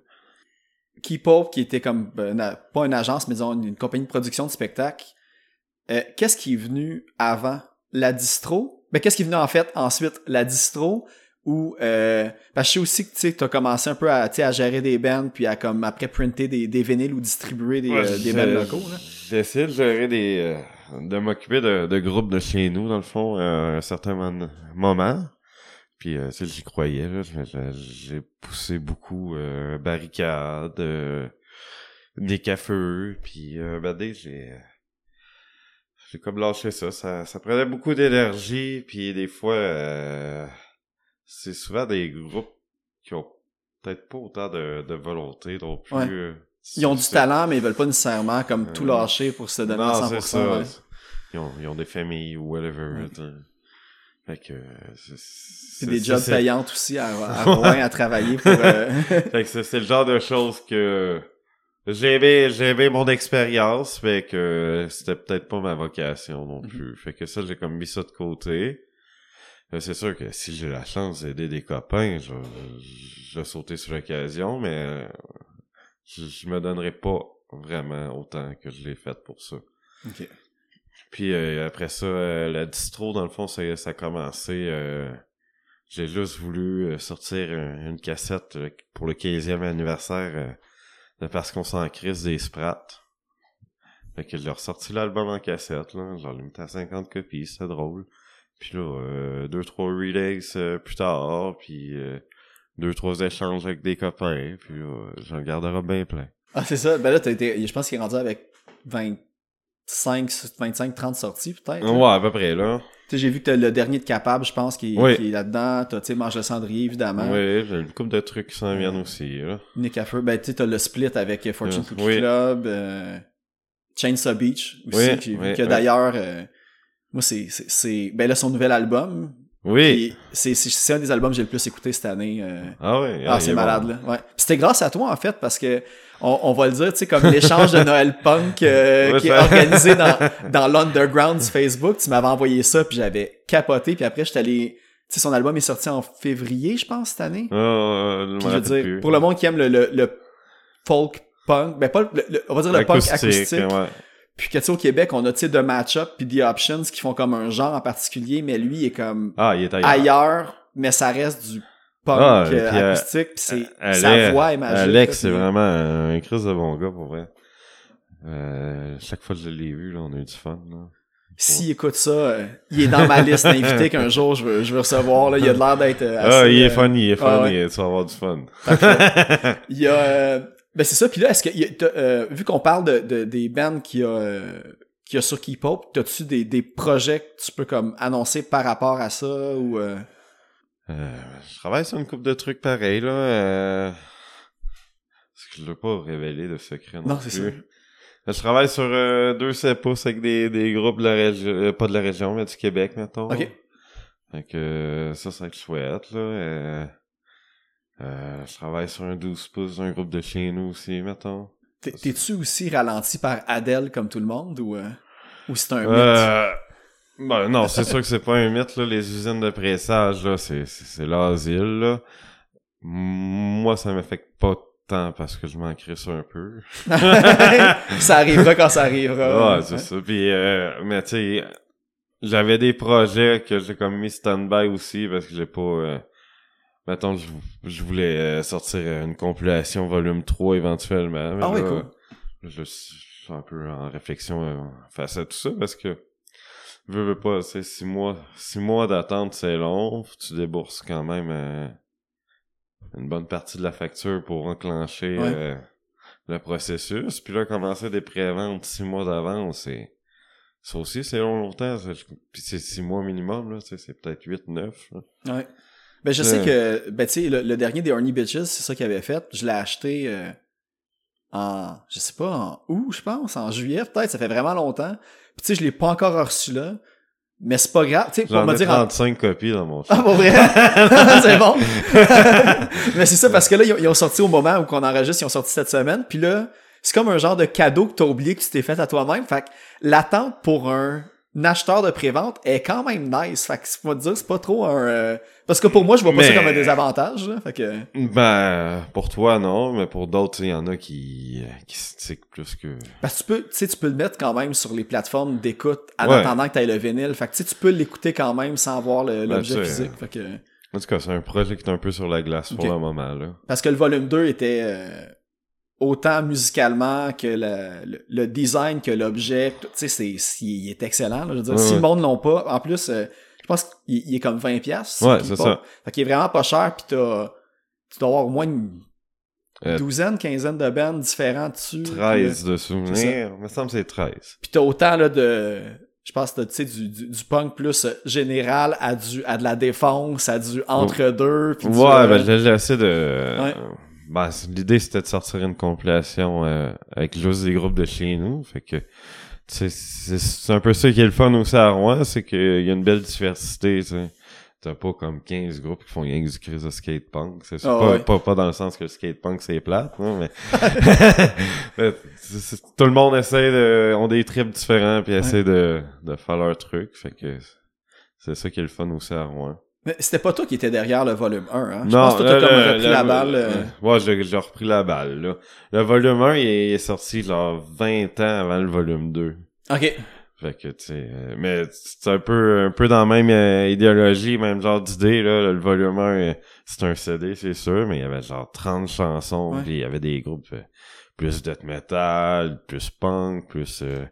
Keep Hope, qui était comme, euh, une- pas une agence, mais disons une, une compagnie de production de spectacle, euh, qu'est-ce qui est venu avant? La distro? Ben, qu'est-ce qui est venu en fait ensuite? La distro? Ou... Euh, parce que je sais aussi que tu as commencé un peu à, tu sais, à gérer des bands, puis à comme après printer des, des vinyles ou distribuer des, Ouais, euh, des bands locaux. J'ai essayé de gérer des, euh, de m'occuper de, de groupes de chez nous, dans le fond, à un certain moment. Puis, euh, tu j'y croyais, J'ai poussé beaucoup, euh, barricades, euh, des cafeux, puis, euh, ben, dès, j'ai, j'ai comme lâché ça. Ça, ça prenait beaucoup d'énergie, puis des fois, euh, c'est souvent des groupes qui ont peut-être pas autant de, de volonté non plus. Ouais. euh, Ils ont du talent, mais ils veulent pas nécessairement comme tout Euh, lâcher pour se donner à non, 100%. c'est ça. ouais. Ils, ont, ils ont des familles ou whatever. Ouais. Fait que... C'est C'est des jobs payantes aussi à, à *laughs* Rouen à travailler pour... euh, *laughs* Fait que c'est le genre de choses que... J'ai aimé, j'ai aimé mon expérience, fait que c'était peut-être pas ma vocation non Mhm. plus. Fait que ça, j'ai comme mis ça de côté. C'est sûr que si j'ai la chance d'aider des copains, je, je vais sauter sur l'occasion, mais euh, je, je me donnerai pas vraiment autant que je l'ai fait pour ça. ok. Puis euh, après ça, euh, la distro, dans le fond, ça, ça a commencé. euh, J'ai juste voulu euh, sortir un- une cassette pour le 15e anniversaire de Parce qu'on s'en crise des Sprats. Fait que j'ai ressorti l'album en cassette, là. J'en ai mis à 50 copies, c'est drôle. Puis là, euh, deux, trois relays euh, plus tard, puis euh, deux, trois échanges avec des copains, puis là, j'en garderai bien plein. Ah, c'est ça. Ben là, t'as été, je pense qu'il est rendu avec 25, 25, 30 sorties, peut-être. là. Ouais, à peu près, là. Tu sais, j'ai vu que t'as le dernier de Capable, je pense, qui, est- Oui. qui est là-dedans. T'as, tu sais, Mange le cendrier, évidemment. Oui, j'ai une couple de trucs qui s'en viennent aussi, là. Nick à feu. Ben, tu sais, t'as le split avec euh, Fortune Oui. Cookie Oui. Club, euh, Chainsaw Beach aussi, Oui, oui, que d'ailleurs, euh, moi, c'est, c'est, c'est, ben là, son nouvel album. Oui. C'est, c'est, c'est un des albums que j'ai le plus écouté cette année. euh, Ah ouais. Ah, il c'est est malade, bon. là. Ouais. C'était grâce à toi, en fait, parce que on, on va le dire, tu sais, comme l'échange de Noël Punk euh, Ouais, qui est organisé dans, dans l'underground du Facebook. Tu m'avais envoyé ça, puis j'avais capoté. Puis après, j'étais allé... Tu sais, son album est sorti en février, je pense, cette année. Ah, euh, je veux dire, plus. pour le monde qui aime le, le, le folk punk, ben pas le, le- on va dire le punk acoustique. ouais. Puis que tu sais, au Québec, on a, tu sais, The Matchup puis The Options qui font comme un genre en particulier, mais lui il est comme Ah, il est ailleurs. ailleurs, mais ça reste du punk Ah, euh, puis, euh, acoustique, puis c'est Alex- sa voix est magique. Alex, c'est vraiment un Chris de bon gars, pour vrai. Euh, chaque fois que je l'ai vu, là, on a eu du fun, là. S'il écoute ça, euh, il est dans ma liste d'invités qu'un *laughs* jour je veux, je veux recevoir. Là. Il a de l'air d'être euh, Ah, il est euh, funny, il est ah, funny, tu vas avoir du fun. *laughs* Il y a... ben c'est ça, puis là, est-ce que... euh, vu qu'on parle de, de- des bands qui a, euh, qui a sur Keep Hope, t'as-tu des, des projets que tu peux comme annoncer par rapport à ça ou... euh, Euh, je travaille sur une couple de trucs pareils, là. Euh... Parce que je veux pas révéler de secret non, Non, c'est ça. Je travaille sur euh, deux 7 pouces avec des, des groupes de la région, euh, pas de la région, mais du Québec, mettons. Ok. Fait que euh, ça, ça va être chouette, là. Euh, euh, je travaille sur un 12 pouces d'un groupe de chez nous aussi, mettons. t'es- T'es-tu aussi ralenti par Adele comme tout le monde ou, euh, ou c'est un mythe? Euh, ben, non, c'est *laughs* sûr que c'est pas un mythe, là. Les usines de pressage, là, c'est, c'est, c'est l'asile, là. Moi, ça m'affecte pas tant parce que je m'en crisse un peu. *laughs* ça arrivera quand ça arrivera. Ouais, c'est ça. Puis, euh, mais tu sais, j'avais des projets que j'ai comme mis stand-by aussi parce que j'ai pas... Euh, mettons, je, je voulais euh, sortir une compilation volume 3 éventuellement. mais Ah cool. Je suis un peu en réflexion euh, face à tout ça parce que veux, veux pas, c'est six mois, six mois d'attente, c'est long. Tu débourses quand même euh, une bonne partie de la facture pour enclencher Ouais. euh, le processus. Puis là, commencer des préventes six mois d'avance, c'est Ça aussi, c'est long, longtemps. Puis c'est six mois minimum, là. C'est peut-être 8, 9. là. Ouais. Ben, je sais Ouais. que, ben, tu sais, le, le dernier des Horny Bitches, c'est ça qu'il avait fait. Je l'ai acheté euh, en, je sais pas, en août, je pense, en juillet, peut-être. Ça fait vraiment longtemps. Puis, tu sais, je l'ai pas encore reçu là. Mais c'est pas grave. Tu sais, pour me dire en 35 copies dans mon Ah, chat. pour vrai? *laughs* c'est bon. *laughs* Mais c'est ça, parce que là, ils ont, ils ont sorti au moment où on enregistre, ils ont sorti cette semaine. Puis là, c'est comme un genre de cadeau que t'as oublié que tu t'es fait à toi-même. Fait que l'attente pour un, acheteur de prévente est quand même nice. Fait que, c'est pas dire, c'est pas trop un... euh, Parce que pour moi, je vois pas ça comme un désavantage, là. Fait que... Ben, pour toi, non, mais pour d'autres, il y en a qui, euh, qui se tiquent plus que... Parce que tu peux, tu sais, tu peux le mettre quand même sur les plateformes d'écoute en Ouais. attendant que t'aies le vinyle. Fait que, tu tu peux l'écouter quand même sans voir Ben, l'objet tu physique. Fait que... En tout cas, c'est un projet qui est un peu sur la glace pour Ok. le moment, là. Parce que le volume 2 était euh, autant musicalement que le, le, le design que l'objet. Tu sais, c'est, il est excellent. là. je veux dire, Ouais, si le monde l'ont pas, en plus, euh, je pense qu'il il est comme 20$. piastres, Ouais, c'est ça. Fait qu'il est vraiment pas cher, pis t'as, tu dois avoir au moins une Euh, douzaine, quinzaine de bands différents dessus. puis, 13 de C'est souvenirs. Me semble c'est 13. Puis t'as autant là de. Je pense que t'as, tu sais, du, du, du punk plus euh, général à du à de la défense, à du entre-deux. puis du, Ouais, euh, ben, j'ai essayé de... Ouais. Ben, l'idée, c'était de sortir une compilation euh, avec juste des groupes de chez nous. Fait que, c'est c'est un peu ça qui est le fun aussi à Rouen, c'est qu'il y a une belle diversité, tu sais. T'as pas comme 15 groupes qui font rien que du crise de skate punk. C'est Ah pas, ouais. pas, pas dans le sens que le skate punk c'est plate, non, mais *laughs* Mais tout le monde essaie de, ont des trips différents puis essaie de, de faire leur truc. Fait que c'est ça qui est le fun aussi à Rouen. Mais c'était pas toi qui étais derrière le volume 1, hein? Je Non, pense que toi, t'as comme repris le- la balle. euh, Ouais, j'ai j'ai repris la balle, là. Le volume 1, il est sorti, genre, 20 ans avant le volume 2. Ok. Fait que, tu sais, euh, mais c'est un peu, un peu dans la même euh, idéologie, même genre d'idée, là. Le volume 1, euh, c'est un CD, c'est sûr, mais il y avait genre 30 chansons, puis il y avait des groupes euh, plus death metal, plus punk, plus euh,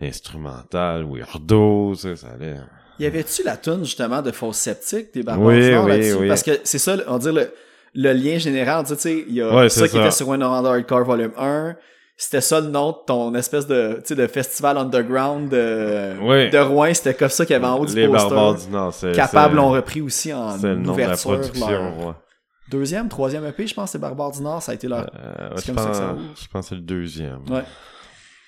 instrumental, weirdo, ça, ça allait... Y avait-tu la tune justement de Fausse Sceptique des Barbares Oui, du Nord oui, là-dessus? oui. Parce que c'est ça, on va dire le, le lien général. Tu sais, il y a Ouais, ça qui ça. était sur One Hardcore Volume 1. C'était ça le nom de ton espèce de, de festival underground de, Oui. de Rouen. C'était comme ça qu'il y avait en haut du Les poster. Barbares du Nord, c'est... Capable l'ont repris aussi en le nom de la ouverture. production, leur ouais. Deuxième, troisième EP, je pense, c'est Barbares du Nord. Ça a été leur Euh, je, ça ça pense, ouvre. je pense que c'est le deuxième. Ouais.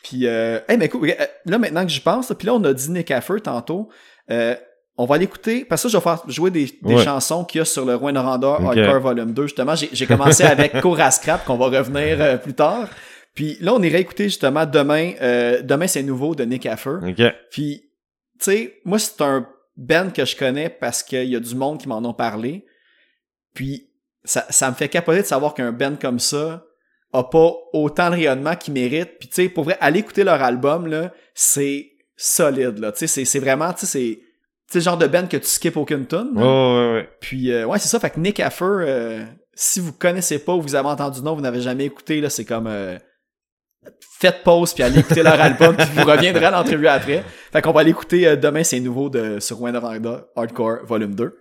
Puis, euh, hey, mais écoute, euh, là, maintenant que j'y pense, puis là, on a dit Nick Affer tantôt. Euh, on va l'écouter, parce que ça, je vais faire jouer des, des Ouais. chansons qu'il y a sur le Rouen Noranda. Hardcore Volume 2. Justement, j'ai commencé avec *laughs* Cour à Scrap, qu'on va revenir euh, plus tard. Puis là, on irait écouter justement demain. euh, demain, c'est nouveau de Nick Affer. Ok. Puis, tu sais, moi, c'est un band que je connais parce qu'il y a du monde qui m'en ont parlé. Puis, ça, ça me fait capoter de savoir qu'un band comme ça a pas autant de rayonnement qu'il mérite. Puis, tu sais, pour vrai, aller écouter leur album, là, c'est solide, là. Tu sais, c'est- vraiment, tu sais, c'est... Le genre de band que tu skips aucune tune. Ouais, ouais, ouais. Puis, euh, ouais, c'est ça. Fait que Nick Affer, euh, si vous connaissez pas ou vous avez entendu nom, vous n'avez jamais écouté, là, c'est comme... euh, faites pause puis allez écouter leur album puis vous reviendrez à l'entrevue après. Fait qu'on va aller écouter euh, demain, c'est nouveau de, sur Wind of Hardcore Volume 2.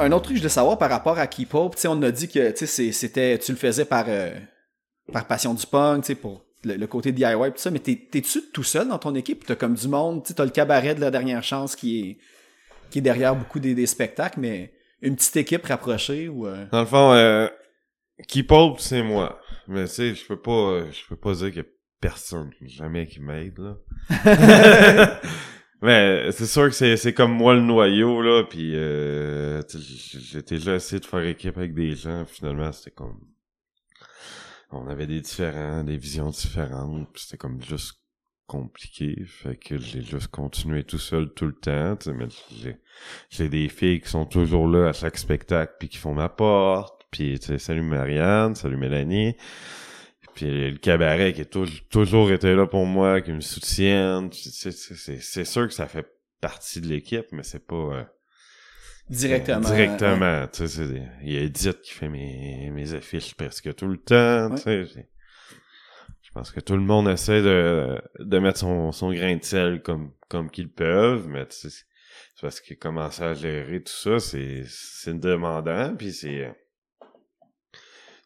Un autre truc que je voulais savoir par rapport à Keep Hope, tu sais, on a dit que tu sais, c'est- c'était, tu le faisais par, euh, par passion du punk, tu sais, pour le, le côté DIY et tout ça, mais t'es, t'es-tu tout seul dans ton équipe? T'as comme du monde, tu sais, t'as le cabaret de la dernière chance qui est, qui est derrière beaucoup des, des spectacles, mais une petite équipe rapprochée ou... euh, Dans le fond, euh, Keep Hope, c'est moi. Mais tu sais, je peux pas, je peux pas dire qu'il y a personne, jamais qui m'aide, là. *laughs* *laughs* Mais c'est sûr que c'est, c'est comme moi le noyau, là, puis euh, j'ai déjà essayé de faire équipe avec des gens, finalement, c'était comme... On avait des différents, des visions différentes, puis c'était comme juste compliqué, fait que j'ai juste continué tout seul tout le temps, mais j'ai, j'ai des filles qui sont toujours là à chaque spectacle, puis qui font ma porte, puis salut Marianne, salut Mélanie, puis le cabaret qui est tou- toujours été là pour moi, qui me soutiennent. C'est, sûr que ça fait partie de l'équipe, mais c'est pas euh, directement. ouais. directement. Tu sais, il y a Edith qui fait mes, mes affiches presque tout le temps. Ouais. Tu sais, je pense que tout le monde essaie de, de mettre son, son grain de sel comme, comme qu'ils peuvent, mais tu sais, c'est c'est parce que commencer à gérer tout ça, c'est, c'est demandant, puis c'est, euh,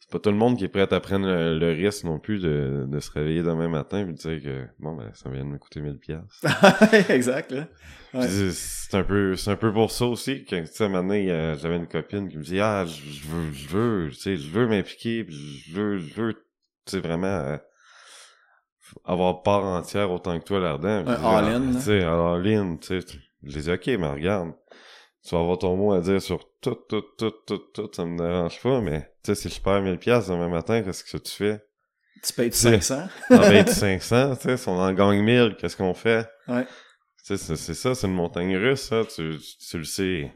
c'est pas tout le monde qui est prêt à prendre le, le risque non plus de, de se réveiller demain matin et de dire que, bon, ben, ça vient de me coûter 1000 piastres. *laughs* exact, là. Ouais. C'est- un peu, c'est un peu pour ça aussi que, tu sais, j'avais une copine qui me dit, ah, je veux, je veux, tu sais, je veux m'impliquer, je veux, je veux, tu sais, vraiment, euh, avoir part entière autant que toi là-dedans. Ah, all-in, là. Tu sais, all-in, tu sais. Je dis, ok, mais regarde, tu vas avoir ton mot à dire sur tout, tout, tout, tout, tout, ça me dérange pas, mais, tu sais, si je perds 1000 piastres demain matin, qu'est-ce que tu fais? Tu payes du C'est- 500. En paye 500, tu sais, si on en gagne 1000, qu'est-ce qu'on fait? Ouais. Tu sais, c'est ça, c'est une montagne russe, ça, tu, tu le sais.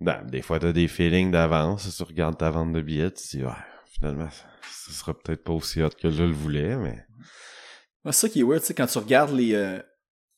Ben, des fois, t'as des feelings d'avance, tu regardes ta vente de billets, tu te dis, ouais, finalement, ça, ça sera peut-être pas aussi hot que je le voulais, mais... Ouais, C'est ça qui est weird, tu sais, quand tu regardes les. euh,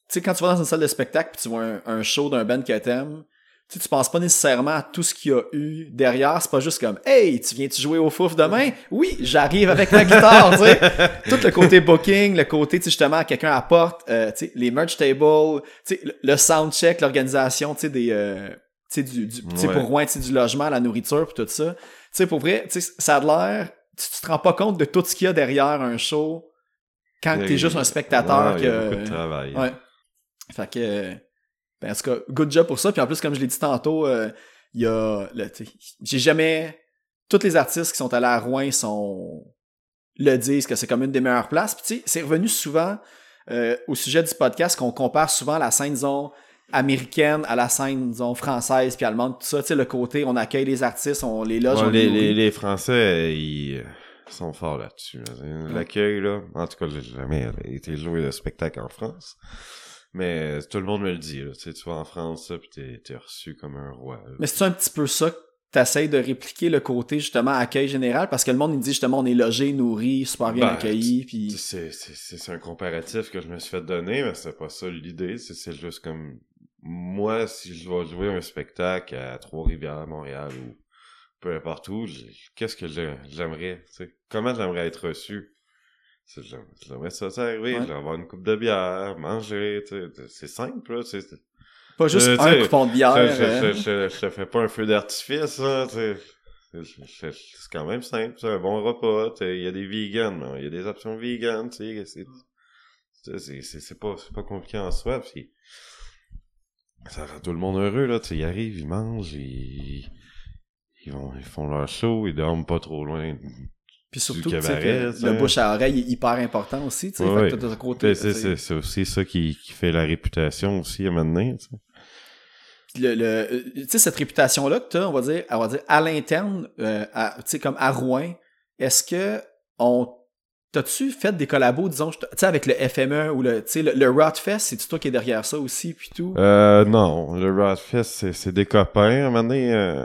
Tu sais, quand tu vas dans une salle de spectacle puis tu vois un, un show d'un band que t'aimes, tu sais, tu penses pas nécessairement à tout ce qu'il y a eu derrière. C'est pas juste comme Hey, tu viens-tu jouer au fouf demain? Oui, j'arrive avec ma guitare, tu sais. *laughs* Tout le côté booking, le côté, tu sais, justement, quelqu'un apporte, euh, tu sais, les merch tables, tu sais, le- soundcheck, l'organisation, tu sais, des. euh, tu sais, du, du- tu sais, Ouais. pour Rouen, tu sais, du logement, la nourriture, puis tout ça. Tu sais, pour vrai, tu sais, ça a l'air. Tu, tu te rends pas compte de tout ce qu'il y a derrière un show quand t'es juste un spectateur Ouais, que. il y a beaucoup de travail. Ouais. Fait que. Ben, en tout cas, good job pour ça. Puis en plus, comme je l'ai dit tantôt, euh, il y a. J'ai jamais. Tous les artistes qui sont allés à Rouen sont. le disent que c'est comme une des meilleures places. Puis tu sais, c'est revenu souvent euh, au sujet du podcast qu'on compare souvent la scène, disons, américaine à la scène, disons, française puis allemande. Tout ça, tu sais, le côté, on accueille les artistes, on les loge, Ouais, on les, les les, Français, ils euh, sont forts là-dessus. là. L'accueil, là, en tout cas, j'ai jamais été joué de spectacle en France. Mais tout le monde me le dit, là. Tu sais, tu vas en France, là, pis t'es, t'es reçu comme un roi. là. Mais c'est un petit peu ça que t'essayes de répliquer le côté justement accueil général? Parce que le monde il dit justement on est logé, nourri, super bien Ben, accueilli puis C'est, c'est, un comparatif que je me suis fait donner, mais c'est pas ça l'idée. C'est, c'est juste comme, moi, si je dois jouer un spectacle à Trois-Rivières, Montréal ou peu importe où, qu'est-ce que j'ai- j'aimerais, tu sais, comment j'aimerais être reçu? J'aimerais ça, ça arriver, Ouais. avoir une coupe de bière, manger, tu sais, c'est simple, là, pas juste Euh, un coupon de bière. je, je, euh, je, je, fais pas un feu d'artifice, je- C'est quand même simple, c'est un bon repas, il y a des vegans, mais il y a des options vegan, tu sais, c'est, pas, c'est pas compliqué en soi, puis ça rend tout le monde heureux, là, tu sais, ils arrivent, ils mangent, ils, ils vont, ils font leur show, ils dorment pas trop loin. Puis surtout, tu sais, cabaret, le bouche à oreille est hyper important aussi, tu sais. Ouais, côté. C'est, tu sais. c'est, aussi ça qui, qui fait la réputation aussi à maintenant, tu sais. le, le- euh, tu sais, cette réputation-là que tu as, on va dire, on va dire à l'interne, euh, tu sais, comme à Rouen, est-ce que on. T'as-tu fait des collabos, disons, tu sais, avec le FME ou le, tu sais, le, le Rotfest, c'est toi qui es derrière ça aussi, puis tout? Euh, non, le Rodfest, c'est, c'est des copains. À un moment donné, euh,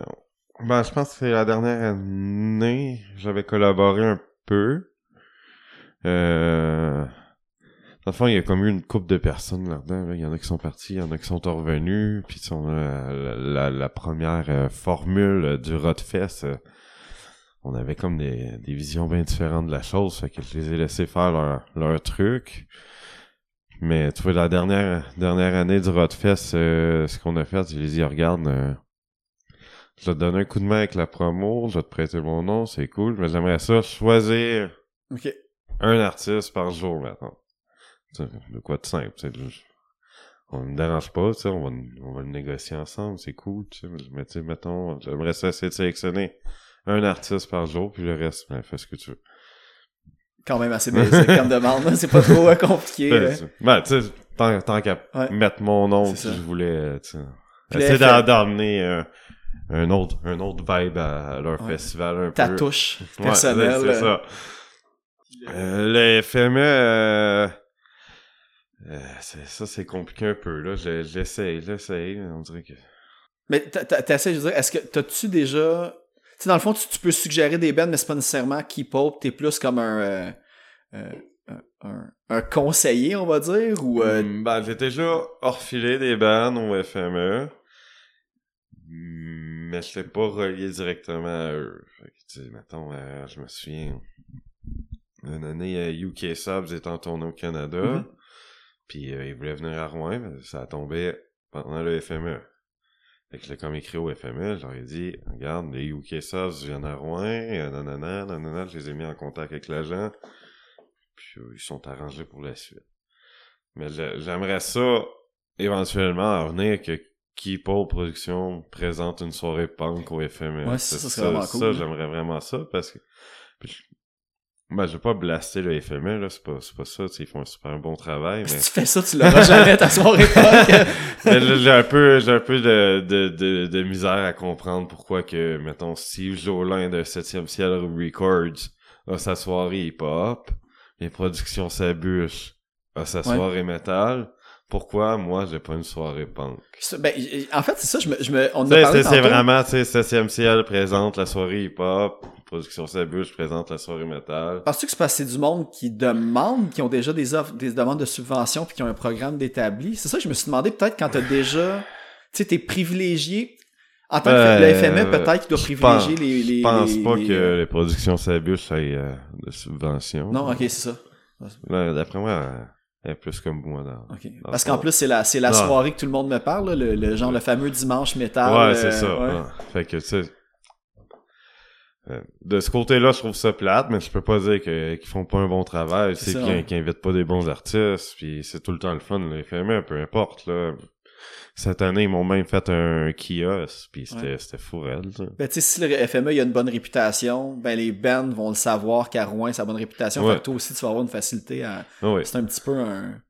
ben, je pense que c'est la dernière année, j'avais collaboré un peu. Euh, dans le fond, il y a comme eu une couple de personnes là-dedans. là. Il y en a qui sont partis, il y en a qui sont revenus. Puis on a la, première euh, formule euh, du Rodfest, euh, on avait comme des, visions bien différentes de la chose. Fait que je les ai laissés faire leur, leur truc. Mais tu vois, la dernière, dernière année du Rodfest, euh, ce qu'on a fait, je les ai dit, regarde, euh, je vais te donner un coup de main avec la promo, je vais te prêter mon nom, c'est cool, mais j'aimerais ça choisir un artiste par jour maintenant. De quoi de simple, on me dérange pas, tu sais, on va, on va le négocier ensemble, c'est cool, tu sais, mais tu sais, mettons, j'aimerais ça essayer de sélectionner un artiste par jour, puis le reste, ben, fais ce que tu veux. Quand même assez basic comme demande, c'est pas trop euh, compliqué. Ben, ben, tu sais, tant, tant qu'à Ouais. mettre mon nom, si je voulais, tu sais, Puis essayer d'emmener euh, un autre, un autre vibe à leur Ouais. festival un Ta peu. touche Ouais, personnelle. c'est ça. Euh, le FME, euh, euh, c'est- ça c'est compliqué un peu, là. Je- J'essaye, j'essaye, on dirait que... Mais t'essaies, je veux dire, est-ce que t'as-tu déjà. Tu sais, dans le fond, tu, tu peux suggérer des bands, mais c'est pas nécessairement keep up, t'es plus comme un, euh, euh, un, conseiller, on va dire, ou. euh, Hmm, ben, j'ai déjà orfilé des bandes au FME, hmm, mais je l'ai pas relié directement à eux. Fait que, tu sais, mettons, euh, je me souviens, une année, euh, UK Subs étant tourné au Canada, Mhm. puis euh, ils voulaient venir à Rouen, mais ça a tombé pendant le FME. Fait que je l'ai comme écrit au FME, je leur ai dit, regarde, les UK Subs viennent à Rouen, euh, nanana, nanana, je les ai mis en contact avec l'agent, puis euh, ils sont arrangés pour la suite. Mais j'aimerais ça, éventuellement, à venir que Keepo Production présente une soirée punk au FME. Ouais, ça, ça serait vraiment cool, Ça, hein. j'aimerais vraiment ça, parce que... Ben, je vais pas blaster le FME, là, c'est pas, c'est pas ça, ils font un super bon travail, Si mais... tu fais ça, tu l'auras jamais ta soirée *laughs* j'ai un peu, j'ai un peu de, de, de, de misère à comprendre pourquoi que, mettons, Steve Jolin de 7e Ciel Records a sa soirée hip-hop, les productions Sabuche a sa Ouais. soirée metal, pourquoi moi j'ai pas une soirée punk? Ben, en fait, c'est ça, je me, je me, on c'est vraiment, tu sais, 7e Ciel présente la soirée hip-hop, production Sabuche présente la soirée metal. Penses-tu que c'est parce que c'est du monde qui demande, qui ont déjà des offres, des demandes de subvention puis qui ont un programme d'établi? C'est ça que je me suis demandé peut-être quand t'as déjà, tu sais, t'es privilégié. En tant que Euh, le FME, peut-être qu'il doit privilégier les, les. Je pense pas que les productions Sabuche aient euh, de subvention. Non, ok, c'est ça. D'après moi, plus comme moi dans. Ok. dans Parce qu'en plus, c'est la, c'est la Non. soirée que tout le monde me parle, là, le, le genre le fameux dimanche métal. Ouais, euh, c'est ça. ouais. ouais. Fait que, tu sais. euh, De ce côté-là, je trouve ça plate, mais je peux pas dire que- qu'ils font pas un bon travail. C'est ça, qu'ils qu'ils invitent pas des bons artistes, puis c'est tout le temps le fun, le FME, peu importe, là. Cette année, ils m'ont même fait un kiosque, puis c'était Ouais. fou. Ben, tu sais, si le FME il a une bonne réputation, ben les bands vont le savoir qu'à Rouen, ça a bonne réputation. Ouais. Fait que toi aussi, tu vas avoir une facilité à. Ah ouais. C'est un petit peu un.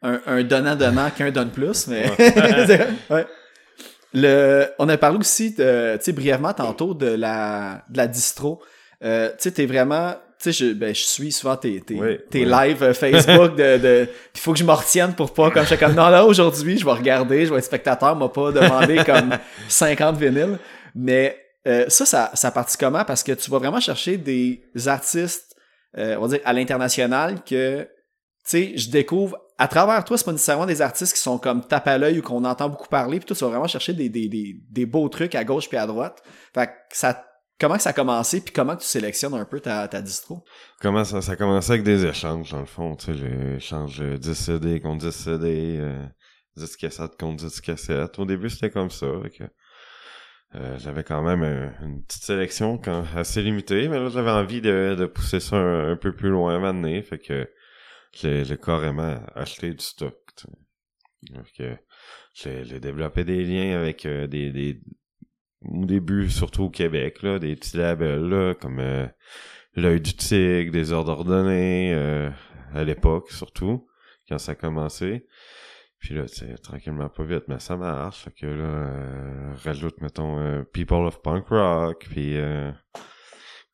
Un, donnant-donnant qu'un donne plus, mais. ouais. *laughs* Le, on a parlé aussi, tu sais, brièvement tantôt de la, de la distro. Euh, tu sais, t'es vraiment. Tu sais, je, ben, je suis souvent tes, tes, Oui, tes oui. lives euh, Facebook de, de *laughs* puis faut que je me retienne pour pas comme je suis comme non là aujourd'hui je vais regarder je vais être spectateur m'a pas demandé comme *laughs* 50 vinyles. Mais euh, ça ça ça partit comment? Parce que tu vas vraiment chercher des artistes euh, on va dire à l'international que tu sais je découvre à travers toi c'est pas nécessairement des artistes qui sont comme tape à l'œil ou qu'on entend beaucoup parler puis toi tu vas vraiment chercher des, des, des, des beaux trucs à gauche puis à droite. Fait que ça comment ça a commencé puis comment tu sélectionnes un peu ta, ta distro? Comment ça, ça a commencé avec des échanges, dans le fond, tu sais, l'échange euh, 10 CD contre 10 CD, euh, 10 cassettes contre 10 cassettes. Au début, c'était comme ça, que, euh, j'avais quand même un- une petite sélection quand, assez limitée, mais là, j'avais envie de, de pousser ça un, un peu plus loin maintenant, fait que j'ai carrément acheté du stock, tu sais. Fait que j'ai développé des liens avec euh, des, des au début, surtout au Québec, là, des petits labels, là, comme euh, L'œil du tigre, des ordres ordonnés, euh, à l'époque, surtout, quand ça a commencé. Puis là, tu sais, tranquillement, pas vite, mais ça marche. Fait que là, euh, rajoute, mettons, euh, People of Punk Rock, puis euh,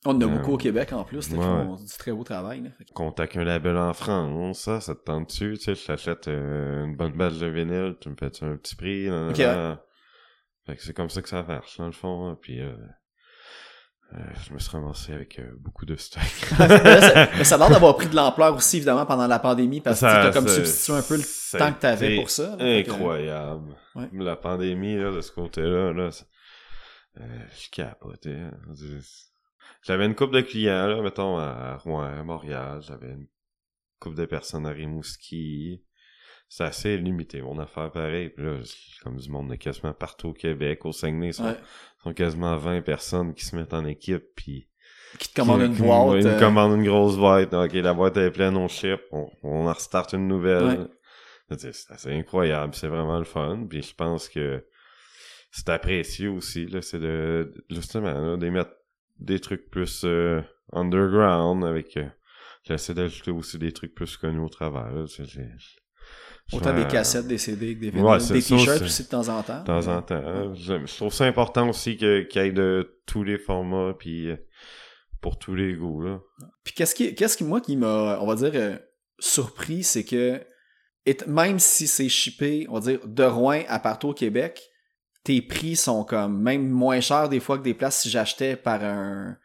on en a Euh, beaucoup au Québec en plus là, qui ouais. font du très beau travail là. Contacte un label en France, ça, ça te tente dessus, tu sais, je t'achète une bonne base de vinyle, tu me fais un petit prix, nan. Fait que c'est comme ça que ça marche, dans le fond, hein, puis euh, euh, je me suis ramassé avec euh, beaucoup de stock. *laughs* Mais ça- a l'air d'avoir *laughs* pris de l'ampleur aussi, évidemment, pendant la pandémie, parce que Ça- tu as comme substitué un peu le temps que tu avais été pour ça. là. Fait que- Incroyable. Ouais. La pandémie, là, de ce côté-là, là, euh, je capotais. hein. J'avais une couple de clients, là, mettons, à Rouen, à Montréal. J'avais une couple de personnes à Rimouski. C'est assez limité, mon affaire pareil. Puis là, comme du monde de quasiment partout au Québec, au Saguenay, sont, Ouais. sont quasiment 20 personnes qui se mettent en équipe, puis Qui te commande qui- une qui- boîte. Ils euh, commandent une grosse boîte. Ok, la boîte est pleine, on ship, on, on en restart une nouvelle. C'est c'est assez incroyable, c'est vraiment le fun. Puis je pense que c'est apprécié aussi, là, c'est de, justement, là, de mettre des trucs plus euh, underground avec... euh, J'essaie d'ajouter aussi des trucs plus connus au travers. Là, Autant des cassettes, des CD, des Ouais, des t-shirts aussi de temps en temps. de temps en temps. hein. Je, trouve ça important aussi qu'il y ait de tous les formats, puis euh, pour tous les goûts, là. Puis qu'est-ce qui, qu'est-ce qui moi qui m'a, on va dire, euh, surpris, c'est que et- même si c'est shippé, on va dire, de Rouen à partout au Québec, tes prix sont comme même moins chers des fois que des places si j'achetais par un.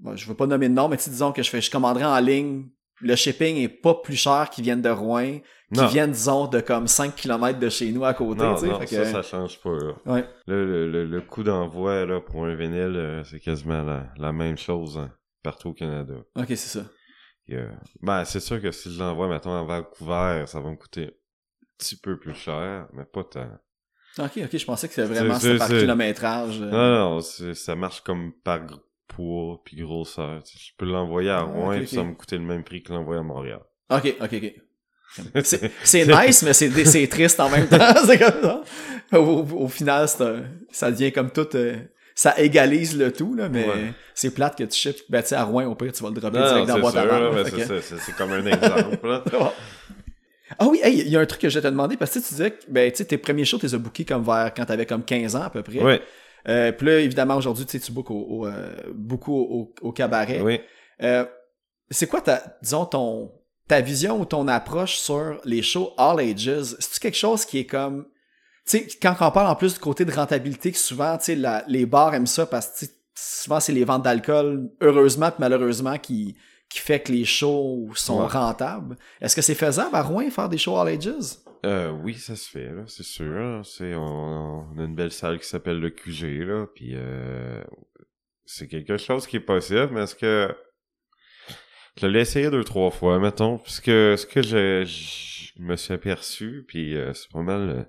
Bon, je veux pas nommer de nom, mais disons que je fais, je commanderais en ligne. Le shipping est pas plus cher qu'ils viennent de Rouen, qui Non. viennent, disons, de comme 5 km de chez nous à côté. Non, non, fait ça, que- ça change pas, là. Ouais. Le, le, le, le coût d'envoi, là, pour un vinyle, euh, c'est quasiment la, la même chose, hein, partout au Canada. Ok, c'est ça. Et, euh, ben, c'est sûr que si je l'envoie, mettons, à Vancouver, ça va me coûter un petit peu plus cher, mais pas tant. Ok, ok, je pensais que c'était vraiment ça par kilométrage. euh. Non, non, ça marche comme par gr- poids puis grosseur. Je peux l'envoyer à Ah, Rouen, ok, puis ok. ça va me coûter le même prix que l'envoyer à Montréal. Ok, ok, ok. *laughs* C'est nice, mais c'est triste en même temps. *laughs* c'est comme ça. Au, au final, un- ça devient comme tout. euh, ça égalise le tout, là, mais Ouais. c'est plate que tu ships. Ben, tu sais, à Rouen, au pire, tu vas le dropper Non, direct dans la boîte à sûr, fait c'est comme un exemple. *laughs* Ah oui, hey, il y a un truc que je vais te demander, parce que tu sais, tu disais que ben, tes premiers shows, tu les as bookés comme vers quand t'avais comme 15 ans à peu près. Oui, Euh, Puis là, évidemment, aujourd'hui, tu sais, tu bookes au, au, euh, beaucoup au, au cabaret. oui. Euh, c'est quoi ta, disons, ton, ta vision ou ton approche sur les shows all ages? C'est-tu quelque chose qui est comme, tu sais, quand on parle en plus du côté de rentabilité, que souvent, tu sais, les bars aiment ça parce que souvent c'est les ventes d'alcool, heureusement puis malheureusement, qui, qui fait que les shows sont Ouais. rentables. Est-ce que c'est faisable à Rouen faire des shows all ages? Euh, oui, ça se fait, là, c'est sûr. là. C'est, on, on a une belle salle qui s'appelle le QG, là, puis euh, c'est quelque chose qui est possible, mais est-ce que... Je l'ai essayé deux, trois fois, mettons, puisque ce que je, je me suis aperçu, puis euh, c'est pas mal euh,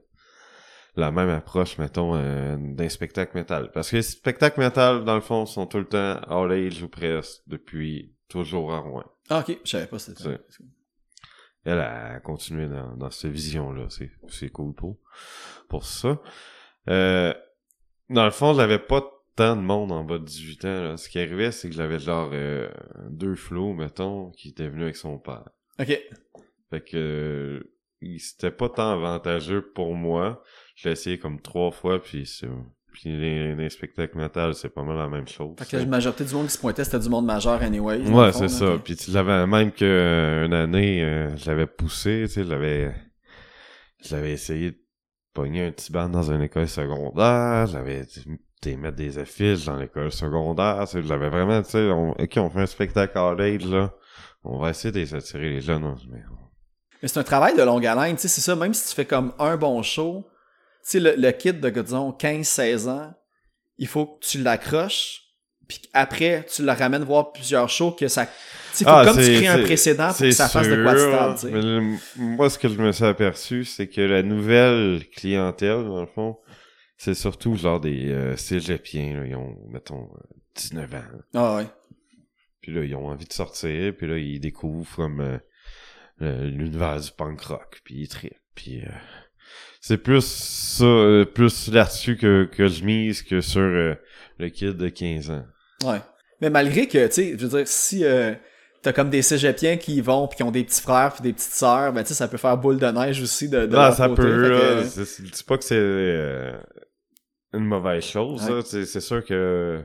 la même approche, mettons, euh, d'un spectacle métal. Parce que les spectacles métal, dans le fond, sont tout le temps all age ou presque, depuis toujours à Rouen. Ah, ok, je savais pas c'était Elle a continué dans, dans cette vision-là. C'est, c'est cool pour, pour ça. Euh, dans le fond, j'avais pas tant de monde en bas de 18 ans. là. Ce qui arrivait, c'est que j'avais genre euh, deux flots, mettons, qui étaient venus avec son père. Ok. Fait que euh, c'était pas tant avantageux pour moi. Je l'ai essayé comme trois fois, puis c'est... Puis les, les spectacles métal, c'est pas mal la même chose. Fait que la majorité du monde qui se pointait, c'était du monde majeur anyway. Ouais, c'est ça. Puis tu l'avais même que euh, une année, euh, je l'avais poussé, tu sais, je l'avais essayé de pogner un petit band dans une école secondaire, j'avais tu mettre des affiches dans l'école secondaire, tu sais, je l'avais vraiment, tu sais, on, ok, on fait un spectacle à age, là, on va essayer d'attirer les jeunes, hein, mais Mais c'est un travail de longue haleine, tu sais, c'est ça, même si tu fais comme un bon show, sais, le, le kid de, disons, 15-16 ans, il faut que tu l'accroches, puis après, tu le ramènes voir plusieurs shows, que ça... Faut Ah, comme tu crées un précédent pour que ça fasse de quoi stable, mais le- moi, ce que je me suis aperçu, c'est que la nouvelle clientèle, dans le fond, c'est surtout genre des euh, cégepiens, là, ils ont, mettons, euh, 19 ans. Ah ouais. Puis là, ils ont envie de sortir, puis là, ils découvrent comme euh, euh, l'univers du punk rock, puis ils trippent. Puis euh, c'est plus ça, euh, plus là-dessus que, que je mise que sur euh, le kid de 15 ans. Ouais. Mais malgré que, tu sais, je veux dire, si euh, t'as comme des cégepiens qui y vont, puis qui ont des petits frères, puis des petites sœurs, ben tu sais, ça peut faire boule de neige aussi de, de non, ça côté, peut, fait que- là, c'est- c'est- je dis pas que c'est euh, une mauvaise chose, Ouais. C'est sûr que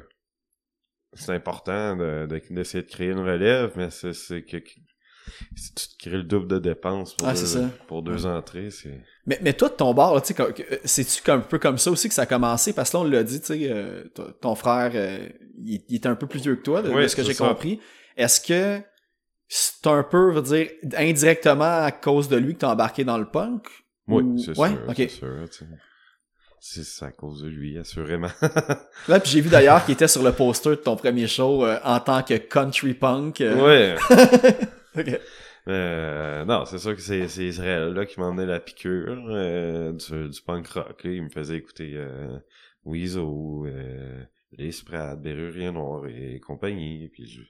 c'est important de- de- d'essayer de, créer une relève, mais c'est que- si tu te crées le double de dépenses pour, Ah, deux, pour entrées, c'est... Mais, mais toi, de ton bord, euh, c'est-tu un peu comme ça aussi que ça a commencé? Parce que là, on l'a dit, tu sais, euh, ton frère, euh, il, il est un peu plus vieux que toi, de, ce que j'ai compris. Est-ce que c'est un peu, je veux dire, indirectement à cause de lui que t'as embarqué dans le punk? Oui, Ou- c'est ouais? sûr, ok. c'est à cause de lui, assurément. *laughs* Là, puis j'ai vu d'ailleurs qu'il était sur le poster de ton premier show euh, en tant que country punk. euh, ouais. *laughs* *laughs* ok. Euh, non, c'est sûr que c'est c'est Israël là qui m'emmenait la piqûre euh, du, du punk rock. là. Il me faisait écouter euh, euh, Les Sprats, Berrurier Noir et compagnie. Puis je,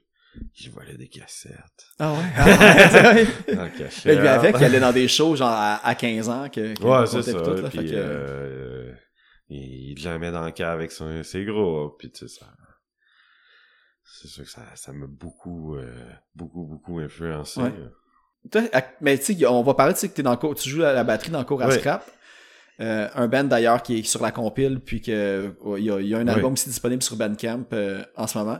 je volais des cassettes. Ah ouais? *laughs* Ah ouais, cachet. lui, avec, il allait dans des shows, genre, à, à 15 ans, que, que Ouais, c'est ça. tout, là, puis, que- euh, il il jamais dans le cas avec son, ses gros. Puis tu sais, ça... C'est sûr que ça ça m'a beaucoup, euh, beaucoup, beaucoup influencé. Ouais. Toi, mais tu sais, on va parler, tu sais, que dans cours, tu joues à la batterie dans le cours à Ouais. scrap. Euh, un band d'ailleurs qui est sur la compile, puis que il y, a, il y a un album aussi disponible sur Bandcamp euh, en ce moment.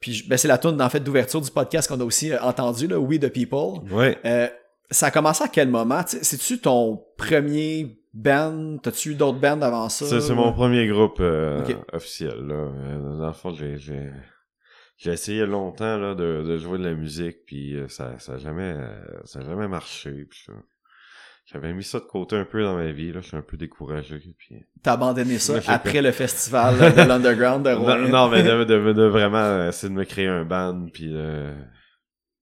Puis ben, c'est la tune en fait d'ouverture du podcast qu'on a aussi entendu, là, We the People. Ouais. Euh, ça a commencé à quel moment? C'est-tu ton premier band? T'as-tu eu d'autres bands avant ça? C'est ou- mon premier groupe euh, officiel. Là. Dans le fond, j'ai, j'ai, essayé longtemps là, de, de jouer de la musique, puis euh, ça ça a jamais, euh, ça a jamais marché. Puis j'avais mis ça de côté un peu dans ma vie. Là, je suis un peu découragé. Puis... T'as abandonné ça *laughs* après le festival euh, de *laughs* l'Underground de Rouen? Non, non, mais de, *laughs* de, de vraiment essayer de me créer un band, puis euh,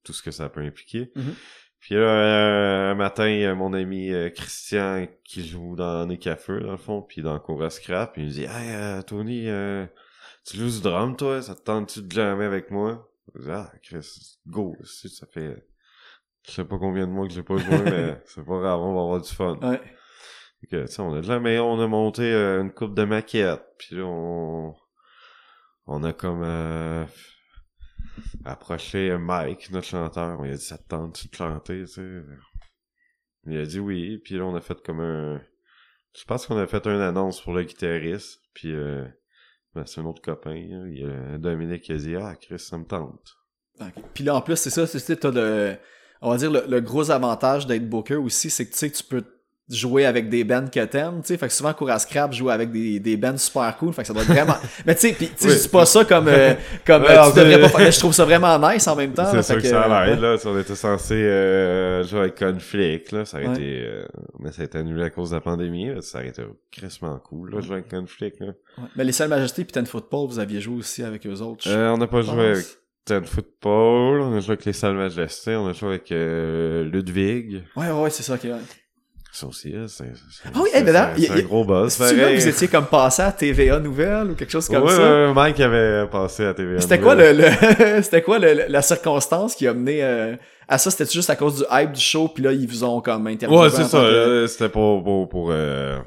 tout ce que ça peut impliquer. Mhm. Puis là, euh, un matin, il y a mon ami euh, Christian qui joue dans Necafeu, dans le fond, puis dans Cora Scrap, il me dit « Hey, euh, Tony, euh, tu joues du drum, toi? Ça te tente-tu de jammer avec moi? » Ah, Chris, go, si, ça fait... Je sais pas combien de mois que j'ai pas joué, *laughs* mais c'est pas grave, on va avoir du fun. Ouais. Sais, on a jamais, on a monté euh, une coupe de maquettes, puis là, on, on a comme euh, approché Mike, notre chanteur, on lui a dit, ça te tente de chanter, tu sais? Il a dit oui, puis là, on a fait comme un, je pense qu'on a fait une annonce pour le guitariste, puis euh, ben, c'est un autre copain, il y a Dominique qui ah, Chris, ça me tente. Ok. Puis là, en plus, c'est ça, c'est t'as le, on va dire, le, le gros avantage d'être booker aussi, c'est que tu sais tu peux jouer avec des bands que t'aimes, tu sais, fait que souvent, cours à scrap, joue avec des, des bands super cool, fait que ça doit être vraiment, *laughs* mais tu sais, pis, tu sais, Oui. je dis pas ça comme, euh, *laughs* comme, Ouais, euh, non, tu devrais c'est- pas faire, mais je trouve ça vraiment nice en même temps, C'est sûr que, ça euh, l'aide, là. Si on était censé euh, jouer avec Conflict, là, ça aurait Ouais. été... euh, mais ça a été annulé à cause de la pandémie, là. Ça aurait été crissement cool, là, jouer avec Conflict, là. Mais les Seules Majestés pis Ten Football, vous aviez joué aussi avec eux autres. on n'a pas joué avec Ten Football, on a joué avec les Salles Majestés, on a joué avec Ludwig. Ouais, ouais, c'est ça, ok, ouais. Ça aussi, là, c'est... Ah oui, hey, mais là, un gros boss, C'est là que pareil. vous étiez comme passé à TVA Nouvelle ou quelque chose comme ouais, ça? ouais, Mike avait passé à TVA. *laughs* C'était quoi le, le- c'était quoi le- la circonstance qui a mené euh, à ça? C'était juste à cause du hype du show, puis là, ils vous ont comme interviewé. Ouais, c'est ça. que- euh, C'était pour, pour, pour euh,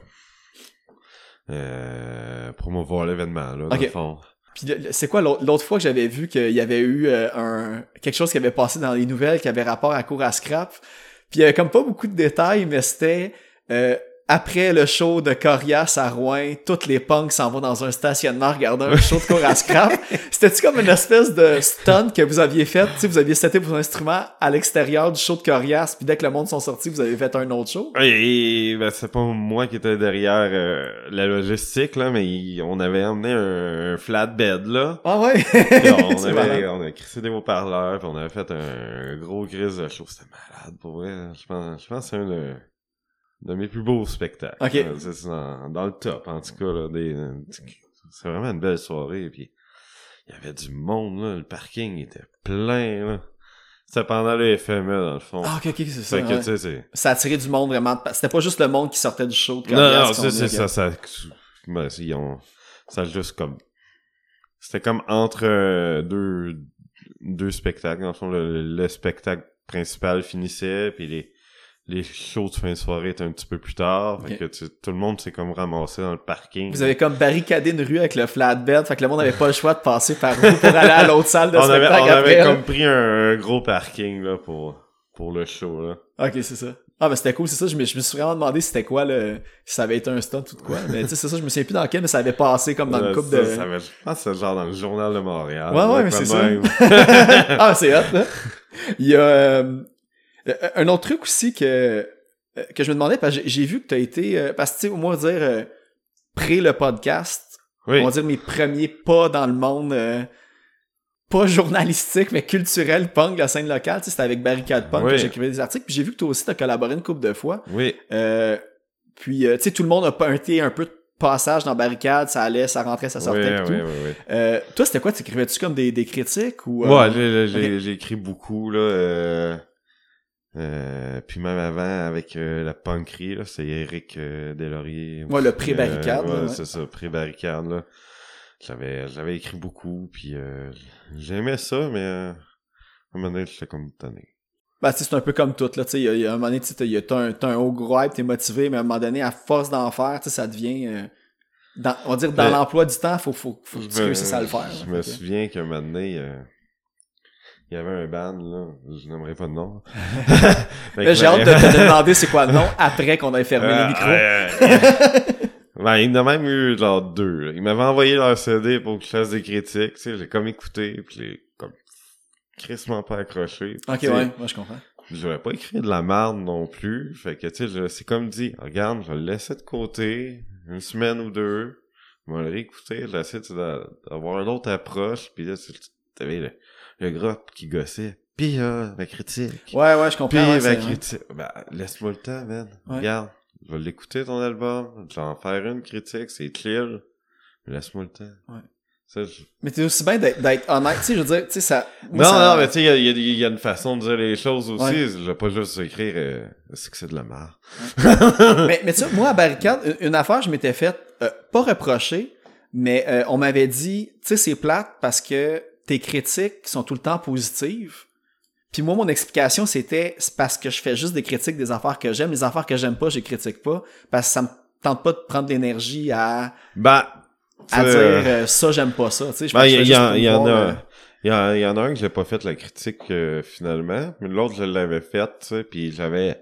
euh, promouvoir l'événement, là, dans le fond. Puis c'est quoi l'autre fois que j'avais vu qu'il y avait eu un quelque chose qui avait passé dans les nouvelles qui avait rapport à cours à scrap. Puis il y avait comme pas beaucoup de détails, mais c'était euh, après le show de Corias à Rouen, toutes les punks s'en vont dans un stationnement regarder un show de cours à scrap. *laughs* C'était-tu comme une espèce de stunt que vous aviez fait? Tu sais, vous aviez seté vos instruments à l'extérieur du show de Corias, puis dès que le monde sont sortis, vous avez fait un autre show? Et, ben, c'est pas moi qui étais derrière euh, la logistique, là, mais on avait emmené un, un flatbed, là. Ah ouais? On, *laughs* avait, on a crissé des haut-parleurs, puis on avait fait un gros grise de show. C'était malade, pour vrai. Je pense, je pense que c'est un de, de mes plus beaux spectacles. C'est dans, dans le top, en tout cas. Là, des, c'est vraiment une belle soirée. Puis il y avait du monde, là. Le parking était plein, là. C'était pendant le FME, dans le fond. Ah, ok, ok, c'est ça. que, ouais. c'est... Ça a attiré du monde vraiment. C'était pas juste le monde qui sortait du show de Non, non, c'est c'est ça, ça, ben, ils ont, ça a juste comme, c'était comme entre euh, deux, deux spectacles. Dans le fond, le, le spectacle principal finissait, puis les, les shows de fin de soirée étaient un petit peu plus tard. Fait que tu- tout le monde s'est comme ramassé dans le parking. Vous avez comme barricadé une rue avec le flatbed, fait que le monde avait pas le choix de passer par vous pour aller à l'autre salle de on avait, spectacle on avait après. là. comme pris un, un gros parking, là, pour, pour le show, là. Ok, c'est ça. Ah, ben c'était cool, c'est ça. Je me, je me suis vraiment demandé c'était quoi le. si ça avait été un stunt ou de quoi. Mais tu sais, c'est ça, je me souviens plus dans lequel, mais ça avait passé comme dans coupe ça, de. ça avait- je pense que c'est genre dans le journal de Montréal. Ouais, ouais, mais c'est ça. *laughs* ah, c'est hot, là. Il y a euh, un autre truc aussi que, euh, que je me demandais, parce que j'ai- vu que t'as été. euh, parce que, tu sais, au moins dire, euh, pré le podcast, Oui. on va dire mes premiers pas dans le monde, euh, pas journalistique, mais culturel, punk, la scène locale. Tu sais, c'était avec Barricade Punk Oui. que j'écrivais des articles. Puis j'ai vu que toi aussi, t'as collaboré une couple de fois. Oui. Euh, puis, euh, tu sais, tout le monde a pointé un peu de passage dans Barricade, ça allait, ça rentrait, ça sortait, pis tout. Euh, toi, c'était quoi? T'écrivais-tu comme des, des critiques ou... euh, Ouais, j'ai- écrit beaucoup, là. Euh, Euh, puis même avant, avec euh, la punkerie, c'est Eric euh, Deslauriers. Ouais, le pré-barricade, Euh, ouais, ouais. c'est ça, pré-barricade, là. J'avais, j'avais écrit beaucoup, puis j'aimais ça, mais à un moment donné, j'étais comme tanné. Ben, tu sais, c'est un peu comme tout, là, tu sais, a un moment donné, tu sais, t'as- un, un haut gros hype, t'es motivé, mais à un moment donné, à force d'en faire, tu sais, ça devient, dans, on va dire, dans Mais- l'emploi du temps, faut, faut, faut que tu réussisses à le faire. Je me souviens qu'un moment donné, euh, il y avait un band, là, je n'aimerais pas de nom. *laughs* J'ai hâte de te *laughs* demander c'est quoi le nom après qu'on ait fermé les micros. ben, il en a même eu genre deux. là. Ils m'avaient envoyé leur CD pour que je fasse des critiques, tu sais, j'ai comme écouté, puis j'ai comme crissement pas accroché. Ok, ouais, moi je comprends. J'aurais pas écrit de la merde non plus. Fait que, tu sais, c'est comme dit, regarde, je vais le laisser de côté, une semaine ou deux. Je vais le réécouter, je vais essayer tu sais, d'a- d'avoir une autre approche. Puis là, tu t'avais le, gars qui gossait. Pis là, la critique. Ouais, ouais, je Pis comprends. ouais, la c'est- critique. Ben, laisse-moi le temps, man. Ouais. Regarde, je vais l'écouter ton album, je vais en faire une critique, c'est chill. Laisse-moi le temps. Ouais. Ça, je- Mais t'es aussi bien d'être honnête, tu sais, je veux dire, tu sais, ça... moi, non, ça- non, mais tu sais, il y a, il y a- il y a une façon de dire les choses aussi. Ouais. Je vais pas juste écrire euh, c'est que c'est de la merde. mais, mais tu sais, moi, à Barricade, une, une affaire, je m'étais faite, euh, pas reprocher, mais euh, on m'avait dit, tu sais, c'est plate parce que tes critiques sont tout le temps positives. Puis moi, mon explication, c'était, c'est parce que je fais juste des critiques des affaires que j'aime. Les affaires que j'aime pas, je les critique pas, parce que ça me tente pas de prendre l'énergie à, Ben, à dire euh, ça, j'aime pas ça. Tu sais, je ben, il y, en y a. Il y, en, il y en a un que j'ai pas fait la critique euh, finalement, mais l'autre je l'avais faite, tu sais, puis j'avais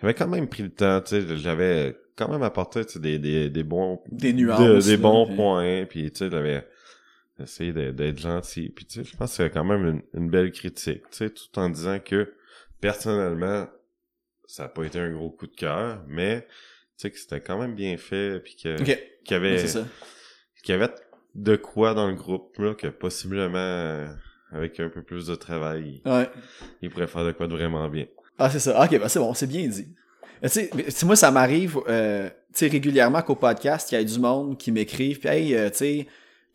j'avais quand même pris le temps, tu sais, j'avais quand même apporté tu sais, des, des, des bons des nuances. de- des là, bons puis- points, puis tu sais, j'avais essayé d'être gentil, puis tu sais, je pense que c'est quand même une, une belle critique, tu sais, tout en disant que personnellement, ça a pas été un gros coup de cœur, mais tu sais que c'était quand même bien fait, puis que qu'il y avait qu'il y avait de quoi dans le groupe là que possiblement avec un peu plus de travail, Ouais. il pourrait faire de quoi de vraiment bien. Ah, c'est ça. Ok, ben c'est bon, c'est bien dit. Tu sais, moi, ça m'arrive euh, tu sais, régulièrement qu'au podcast, il y a du monde qui m'écrive, puis hey, euh, tu sais,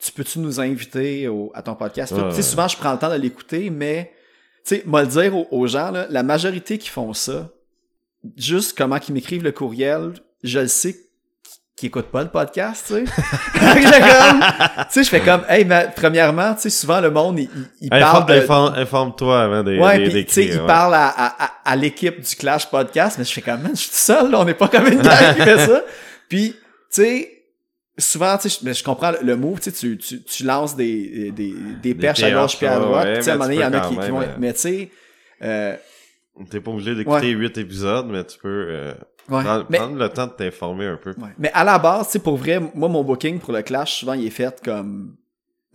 tu peux-tu nous inviter au, à ton podcast? Tu sais, souvent, je prends le temps de l'écouter, mais, tu sais, moi le dire aux, aux gens, là, la majorité qui font ça, juste comment qu'ils m'écrivent le courriel, je le sais qu'ils écoutent pas le podcast, tu sais. *laughs* Tu sais, je fais comme, hey, mais, premièrement, tu sais, souvent, le monde, il, il- il parle de... Informe- Informe-toi avant des, Ouais, des- tu sais, il ouais. parle à, à l'équipe du Clash Podcast, mais je fais comme, man, je suis tout seul, là, on n'est pas comme une gang qui fait ça. *laughs* Puis, tu sais, souvent, tu sais, je- mais je comprends le, move, tu sais, tu, tu, tu lances des, des, des perches à gauche puis à droite, ouais, puis tu sais, à un mais moment donné, il y en a qui, qui vont... même, euh, Mais tu sais, euh, T'es pas obligé d'écouter huit épisodes, mais tu peux euh, ouais. prendre, mais, prendre le temps de t'informer un peu. ouais. mais à la base, tu sais, pour vrai, moi, mon booking pour le Clash, souvent, il est fait comme...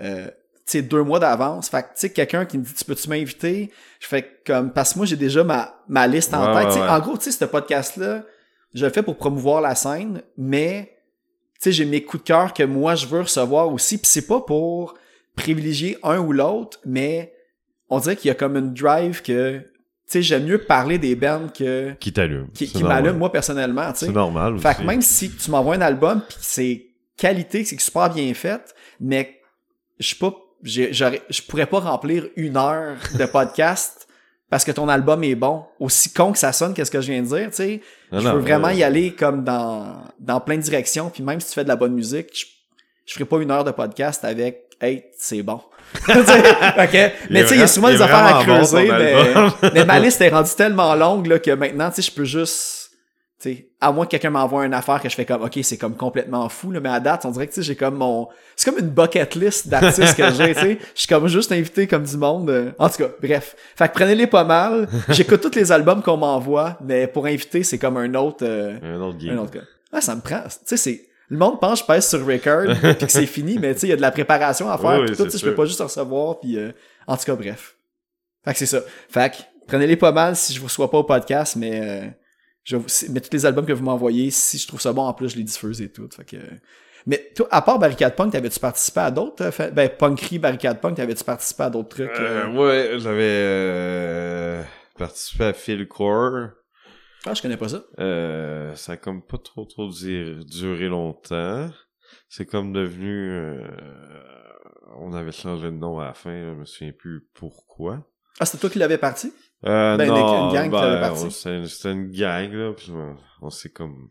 Euh, tu sais, deux mois d'avance. Fait que, tu sais, quelqu'un qui me dit, tu peux-tu m'inviter? Je fais comme, parce que moi, j'ai déjà ma, ma liste en Ouais, tête. ouais, Tu sais, ouais. En gros, tu sais, ce podcast-là, je le fais pour promouvoir la scène, mais, sais, j'ai mes coups de cœur que moi, je veux recevoir aussi. Puis c'est pas pour privilégier un ou l'autre, mais on dirait qu'il y a comme une drive que, tu sais, j'aime mieux parler des bands que, Qui t'allume. qui, qui moi, personnellement, tu sais. C'est normal aussi. Fait que même si tu m'envoies un album pis c'est qualité, que c'est super bien fait, mais je suis pas, je pourrais pas remplir une heure de *laughs* podcast parce que ton album est bon. Aussi con que ça sonne, qu'est-ce que je viens de dire, tu sais. Je non, veux vraiment ouais. y aller comme dans, dans plein de directions puis même si tu fais de la bonne musique, je, je ferai pas une heure de podcast avec Hey, c'est bon. *laughs* Ok? Mais tu sais, il y a souvent des affaires à bon, creuser, mais, *laughs* mais ma liste est rendue tellement longue là, que maintenant, tu sais, je peux juste. Tu sais, à moins que quelqu'un m'envoie une affaire que je fais comme OK, c'est comme complètement fou, là, mais à date, on dirait que j'ai comme mon. C'est comme une bucket list d'artistes que j'ai. *laughs* Je suis comme juste invité comme du monde. euh, En tout cas, bref. Fait que prenez-les pas mal. J'écoute tous les albums qu'on m'envoie, mais pour inviter, c'est comme un autre. euh, Un autre game. un autre gars. Ah, ça me prend. Tu c'est. Le monde pense que je pèse sur record *laughs* puis que c'est fini, mais tu sais, il y a de la préparation à faire. Oui, puis oui, tout, tu c'est sais, je peux pas juste recevoir. Puis, euh, en tout cas, bref. Fait que c'est ça. Fait que prenez-les pas mal si je vous reçois pas au podcast, mais euh, je mais tous les albums que vous m'envoyez, si je trouve ça bon, en plus, je les diffuse et tout. Fait que. Mais toi, à part Barricade Punk, t'avais-tu participé à d'autres? euh, Ben, Punkery, Barricade Punk, t'avais-tu participé à d'autres trucs? euh? Euh, ouais, j'avais euh, participé à Philcore. Ah, je connais pas ça. Ça a comme pas trop trop duré longtemps. C'est comme devenu... on avait changé de nom à la fin, je me souviens plus pourquoi. Ah, c'était toi qui l'avais parti? Euh, Ben, non, une gang ben, c'était une gang, là, puis on, s'est comme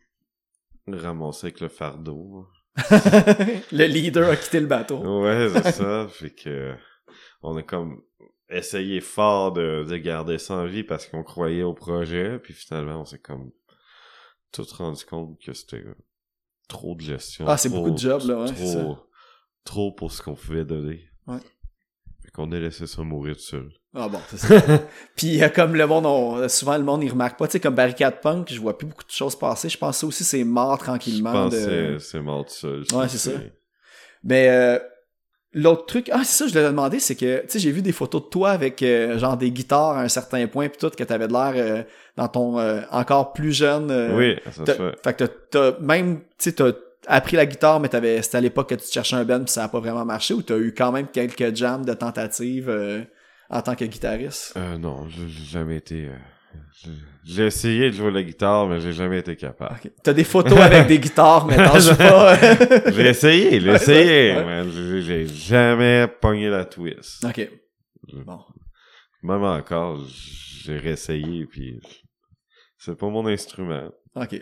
ramassé avec le fardeau. *laughs* le leader a quitté le bateau. Ouais, c'est *laughs* ça, fait que on a comme essayé fort de, de garder ça en vie parce qu'on croyait au projet, puis finalement, on s'est comme tout rendu compte que c'était trop de gestion. Ah, c'est beaucoup de job, là, ouais, ça. trop, trop pour ce qu'on pouvait donner. Ouais. Qu'on a laissé ça mourir tout seul. Ah bon, c'est ça. *laughs* Puis euh, comme le monde, on- souvent le monde il remarque pas, tu sais, comme Barricade Punk, je vois plus beaucoup de choses passer. Je pense que ça aussi c'est mort Je tranquillement. pense de- c'est- mort tout seul. Ouais, c'est ça. Mais euh, l'autre truc, ah c'est ça, je voulais te demander, c'est que tu sais, j'ai vu des photos de toi avec euh, genre des guitares à un certain point, puis tout, que t'avais de l'air euh, dans ton euh, encore plus jeune. Oui, ça se fait. Fait que t'as t'as- même, tu sais, t'as appris la guitare, mais t'avais, c'était à l'époque que tu cherchais un band puis ça a pas vraiment marché, ou t'as eu quand même quelques jams de tentatives euh, en tant que guitariste? Euh, non, j'ai jamais été... euh, j'ai- essayé de jouer la guitare, mais j'ai jamais été capable. T'as des photos avec des guitares, mais t'en joues pas? *laughs* J'ai essayé, j'ai essayé, ouais. mais j'ai j'ai jamais pogné la twist. ok. Bon. Même encore, j'ai réessayé, puis c'est pas mon instrument. Ok.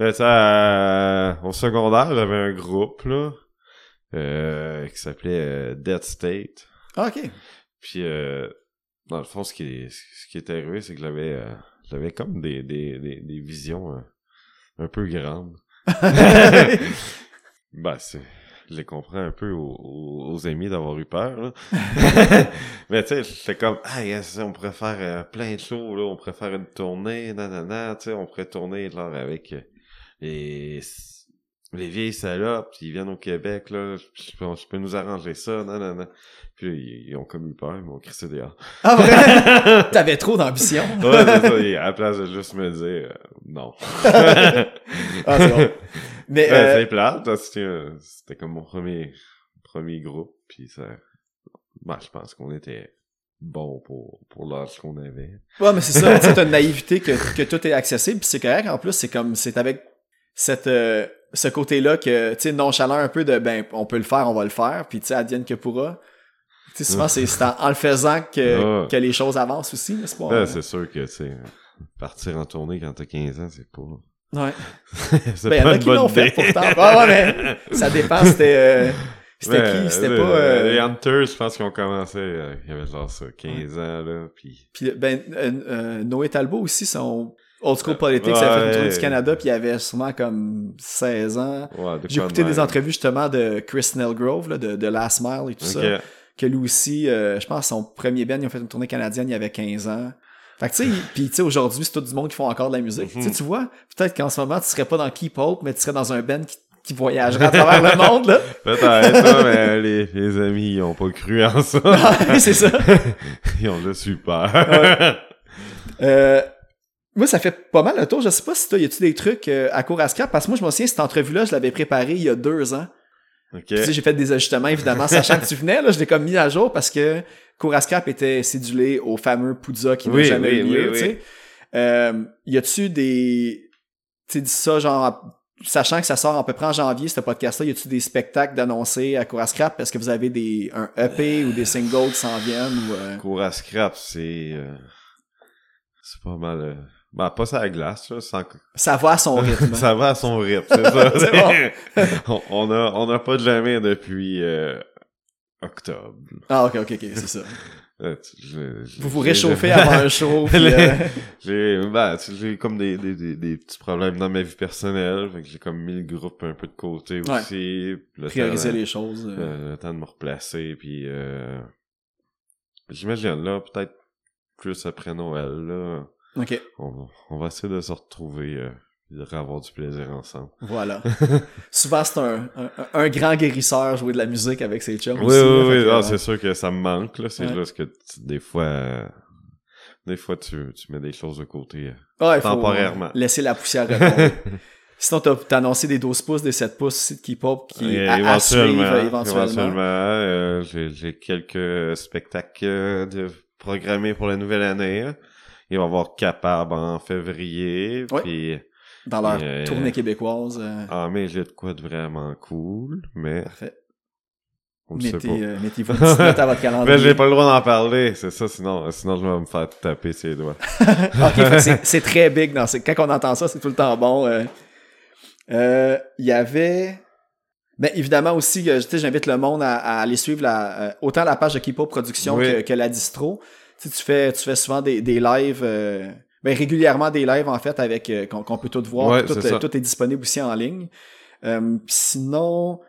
Ça, euh, au secondaire, j'avais un groupe, là, euh, qui s'appelait euh, Dead State. Ok. Puis, euh, dans le fond, ce qui est, ce qui est arrivé, c'est que j'avais, euh, j'avais comme des, des, des, des visions euh, un peu grandes. *laughs* bah, c'est, je les comprends un peu aux, aux, amis d'avoir eu peur, là. *laughs* Mais tu sais, j'étais comme, ah, yes, on pourrait faire euh, plein de shows, là, on pourrait faire une tournée, nanana, tu sais, on pourrait tourner, genre, avec les, les vieilles salopes, puis ils viennent au Québec, là, je peux, je peux nous arranger ça, nanana. Puis là, ils, ils ont comme eu peur, ils m'ont crissé dehors. Ah vrai? *laughs* T'avais trop d'ambition. Ouais, c'est ça, à la place de juste me dire, euh, non. *laughs* Ah, c'est bon. Mais Ouais, euh, c'est plate, euh, c'était comme mon premier, premier groupe, puis ça, bah, je pense qu'on était bon pour, pour l'âge qu'on avait. ouais, mais c'est ça. T'as une naïveté que, que tout est accessible, puis c'est correct. En plus, c'est comme, c'est avec cette, euh, ce côté-là que, tu sais, nonchalant un peu de, ben, on peut le faire, on va le faire, puis tu sais, advienne que pourra. Tu sais, souvent, c'est en, en le faisant que, Ouais. que les choses avancent aussi, n'est-ce pas? Ouais, c'est sûr que, tu sais, partir en tournée quand t'as 15 ans, c'est pas... Ouais. *laughs* c'est Ben, y en a qui l'ont fait pourtant. Ouais, ouais, mais ça dépend, c'était, euh, c'était Ouais, qui? C'était pas, euh, Les Hunters, je pense qu'ils ont commencé, euh, il y avait genre ça, 15 ans, là, puis... Puis ben Noé Talbot aussi son Old School Politics ça a fait une Ouais. tournée du Canada puis il avait sûrement comme 16 ans. Ouais, J'ai écouté des entrevues justement de Chris Nelgrove là, de, de Last Mile et tout ça. Que lui aussi, euh, je pense son premier band, ils ont fait une tournée canadienne, il avait 15 ans. Fait que tu sais, puis tu sais aujourd'hui, c'est tout du monde qui font encore de la musique. Tu sais, tu vois, peut-être qu'en ce moment, tu serais pas dans Keep Hope, mais tu serais dans un band qui, qui voyagerait à travers le monde là. *laughs* Peut-être, mais les, les amis, ils ont pas cru en ça. *laughs* c'est ça. *laughs* ils ont juste eu peur. Ouais. Euh, moi, ça fait pas mal le tour. Je sais pas si toi, y a-tu des trucs euh, à court à scrap? Parce que moi, je me souviens, cette entrevue-là, je l'avais préparée il y a deux ans. ok. Tu sais, j'ai fait des ajustements, évidemment, sachant que tu venais, là, je l'ai comme mis à jour parce que court à scrap était cédulé au fameux Poudza qui n'a Oui, jamais oui, eu lieu, oui, tu sais. Euh, y a-tu des... Tu sais, dis ça, genre, sachant que ça sort à peu près en janvier, ce podcast-là, y a-tu des spectacles d'annoncer à court à scrap? Est-ce que vous avez des, un EP ou des singles qui s'en viennent ou... euh, à scrap, c'est... euh, c'est pas mal... bah, pas ça à glace, là, sans... Ça va à son *laughs* rythme. ça va à son rythme, c'est ça. *laughs* *laughs* On, on a, on a pas de jamais depuis euh, octobre. Ah, ok, ok, ok, c'est ça. Euh, tu- je- je- Vous vous réchauffez avant un show. euh, J'ai, ben, tu comme des, des, des, des petits problèmes dans ma vie personnelle, fait que j'ai comme mis le groupe un peu de côté Ouais. aussi. Le prioriser temps, les choses. euh. le temps de me replacer, puis euh, j'imagine là, peut-être plus après Noël, là, Ok, on, va- on va essayer de se retrouver euh, et de avoir du plaisir ensemble. voilà. *laughs* Souvent, c'est un, un, un grand guérisseur jouer de la musique avec ses chums Oui, aussi. oui, oui, que, ah, euh, c'est sûr que ça me manque, là, c'est Ouais. juste que tu- des fois, euh, des fois tu, tu mets des choses de côté. il faut, temporairement. euh, Laisser la poussière *laughs* retomber. Sinon, t'as t'as annoncé des 12 pouces, des 7 pouces aussi de K-pop qui Et à, à suivre éventuellement, euh, éventuellement. éventuellement, euh, j'ai, quelques spectacles euh, de programmés pour la nouvelle année. Ils vont avoir capable en février. Ouais. Puis Dans leur Euh, tournée québécoise. euh, en mai, j'ai de quoi de vraiment cool. Mais Parfait. On le sait Mettez, pas. euh, petite note à votre *laughs* calendrier. Mais j'ai pas le droit d'en parler, c'est ça, sinon, sinon je vais me faire taper ses doigts. *laughs* Ok, c'est- très big. Dans ces- Quand on entend ça, c'est tout le temps bon. Il y avait... Ben, évidemment aussi, j'invite le monde à, à aller suivre la, euh, autant la page de Keepo Production Oui. que, que la distro. Tu, sais, tu fais, tu fais souvent des, des lives, euh, ben, régulièrement des lives en fait avec euh, qu'on peut tout voir. Ouais, tout, euh, tout est disponible aussi en ligne. Euh, sinon,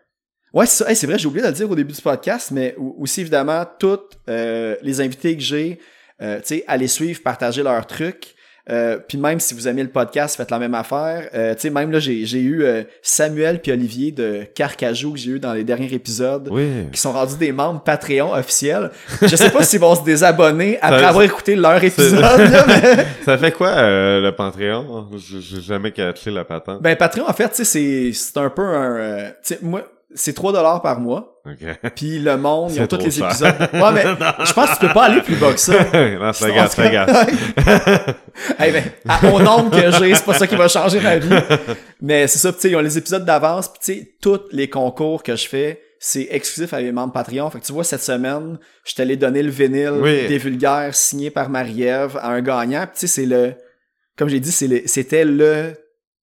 ouais, c'est. Hey, vrai, j'ai oublié de le dire au début du podcast, mais au- aussi évidemment toutes euh, les invités que j'ai, euh, tu sais, allez suivre, partager leurs trucs. Euh, puis même si vous aimez le podcast, faites la même affaire. Euh, tu sais, même là, j'ai j'ai eu euh, Samuel puis Olivier de Carcajou que j'ai eu dans les derniers épisodes Oui. qui sont rendus des membres Patreon officiels. Je sais pas *laughs* s'ils vont se désabonner après Ça- avoir écouté leur épisode, là, *laughs* mais... Ça fait quoi, euh, le Panthéon? J'ai j'ai jamais catché la patente. Ben, Patreon, en fait, tu sais, c'est c'est un peu un... euh, tu sais, moi, c'est 3 dollars par mois. Ok. Puis le monde, ils *laughs* ont C'est tous les cher. épisodes. Ouais, mais *laughs* je pense que tu peux pas aller plus bas que ça. non, *laughs* hey, ben, à- au nombre que j'ai, c'est pas ça qui va changer ma vie. Mais c'est ça, tu sais, ils ont les épisodes d'avance, puis tu sais, tous les concours que je fais, c'est exclusif à mes membres Patreon. Fait que tu vois, cette semaine, je t'allais donner le vinyle Oui. des vulgaires signé par Marie-Ève à un gagnant. Puis tu sais, c'est le... Comme j'ai dit, c'est le- c'était le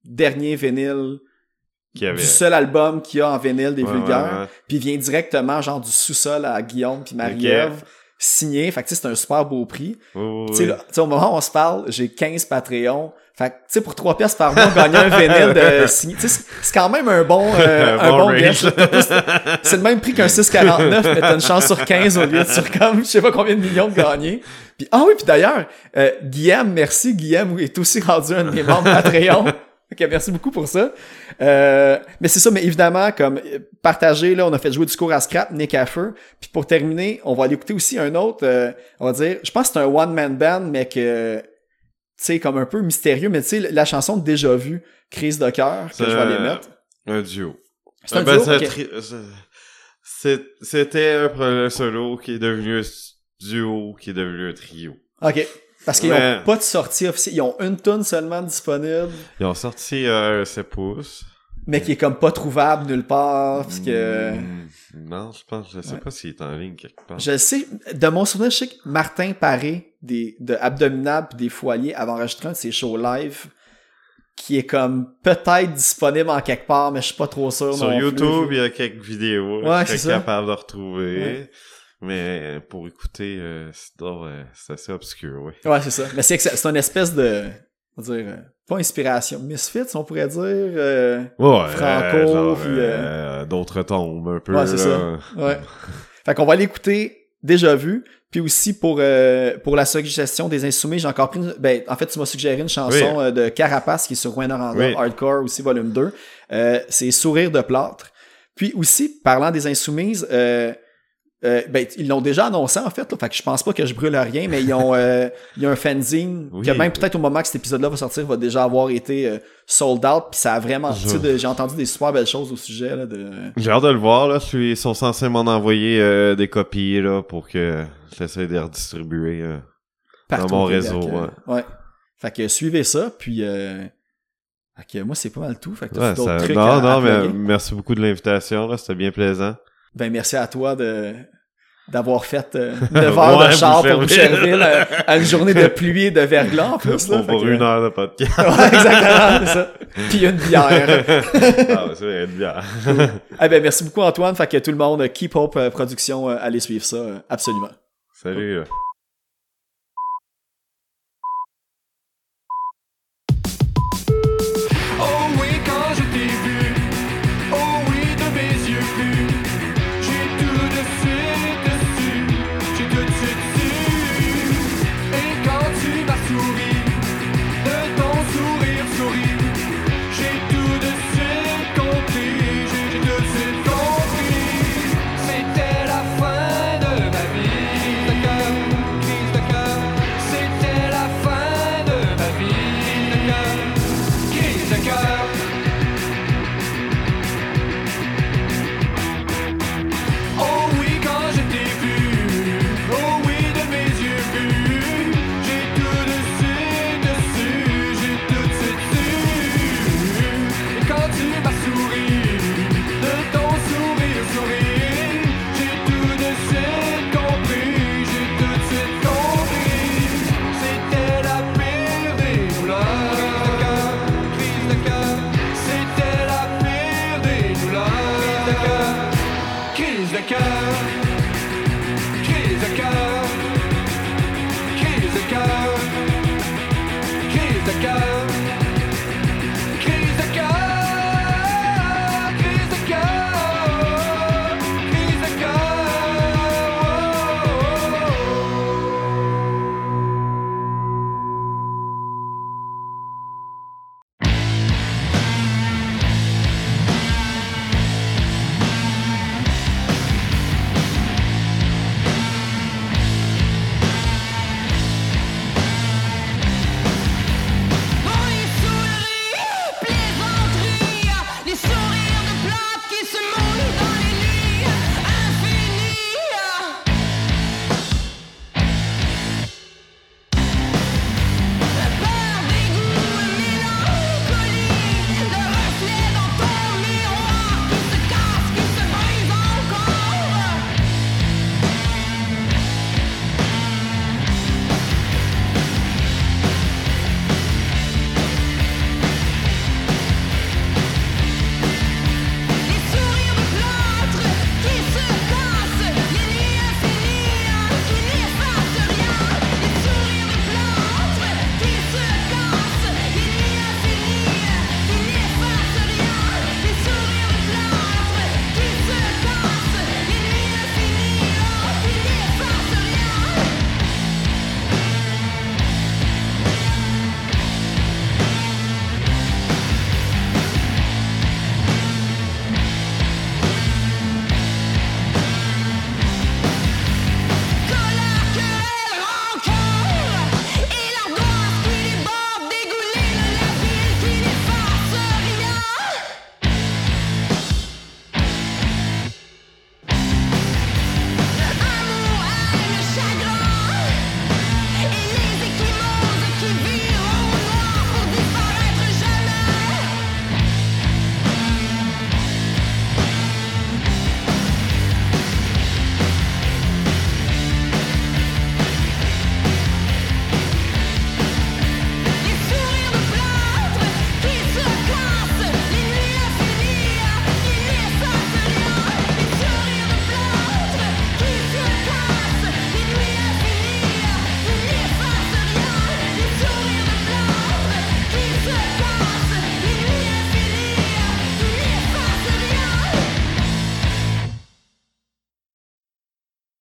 dernier vinyle Qui avait... du seul album qu'il y a en vinyle des Ouais, vulgaires. Puis il vient directement, genre, du sous-sol à Guillaume puis Marie-Ève, signé. Fait que tu sais, c'est un super beau prix. Oui, oui, là, au moment où on se parle, j'ai 15 Patreons. Fait que, tu sais, pour 3 pièces par mois, gagner un vinyle de *laughs* signé, tu sais, c'est- quand même un bon, euh, *laughs* Un bon bon. C'est le même prix qu'un 6,49, mais t'as une chance sur 15 au lieu de sur comme, je sais pas combien de millions de gagner. Puis, ah oui, puis d'ailleurs, euh, Guillaume, merci, Guillaume est aussi rendu un de mes membres Patreon. Ok, merci beaucoup pour ça. Euh, mais c'est ça, mais évidemment, comme euh, partager, là, on a fait jouer du cours à Scrap, Nick à feu. Puis pour terminer, on va aller écouter aussi un autre, euh, on va dire, je pense que c'est un one-man band, mais que, tu sais, comme un peu mystérieux, mais tu sais, la chanson Déjà Vu, Crise de cœur, que je vais aller mettre. Un duo. C'est un ben, duo, C'était un solo qui est devenu un duo, qui est devenu un trio. OK. Parce qu'ils Mais- ont pas de sortie officielle. Ils ont une tonne seulement disponible, Ils ont sorti euh, 7 pouces. mais qui est comme pas trouvable nulle part. Parce que... Hmm, Non, je pense, je sais Ouais. pas s'il est en ligne quelque part. Je sais, de mon souvenir, je sais que Martin Paré, des, de Abdominable des Foyers, avait enregistré un de ses shows live qui est comme peut-être disponible en quelque part, mais je suis pas trop sûr. Sur non plus. YouTube, il y a quelques vidéos Ouais, que je suis capable de retrouver. Ouais. Mais pour écouter, euh, c'est euh, c'est assez obscur, oui. Ouais, c'est ça. Mais c'est que c'est c'est une espèce de, on va dire, euh, pas inspiration, misfits, on pourrait dire. euh, Ouais, Franco, euh, euh, d'autres tombes un peu. Ouais, c'est ça. Ouais. *laughs* Fait qu'on va l'écouter déjà vu. Puis aussi pour euh, pour la suggestion des insoumis, j'ai encore pris une- ben en fait tu m'as suggéré une chanson Oui. euh, de Carapace qui est sur Wayne Aranda, Oui. Hardcore aussi volume 2. Euh, c'est Sourire de plâtre. Puis aussi parlant des insoumises euh, euh, ben, ils l'ont déjà annoncé en fait, là, fait que je pense pas que je brûle rien, mais ils ont euh, il y a un fanzine *laughs* Oui. que même peut-être au moment que cet épisode-là va sortir va déjà avoir été euh, sold out, puis ça a vraiment, Je- j'ai entendu des super belles choses au sujet là, de J'ai hâte de le voir, là. Ils sont censés m'en envoyer euh, des copies, là, pour que j'essaie de les redistribuer. euh. partout mon Québec, réseau, ouais. Fait que suivez ça, puis euh, fait que moi c'est pas mal tout. Fait que t'as Ouais, d'autres ça- trucs Non, à, non, à mais merci beaucoup de l'invitation, là. C'était bien plaisant. Ben merci à toi de d'avoir fait euh, *laughs* 9 heures Ouais, de char pour Boucherville. Euh, à une journée de pluie et de verglas en *laughs* plus. Là, Pour, que- une heure de podcast. *laughs* Ouais, exactement, c'est ça. Puis une bière. ah, c'est vrai, bien. eh ben merci beaucoup Antoine. Fait que tout le monde, Keep Hope euh, Production, euh, allez suivre ça, euh, absolument. Salut,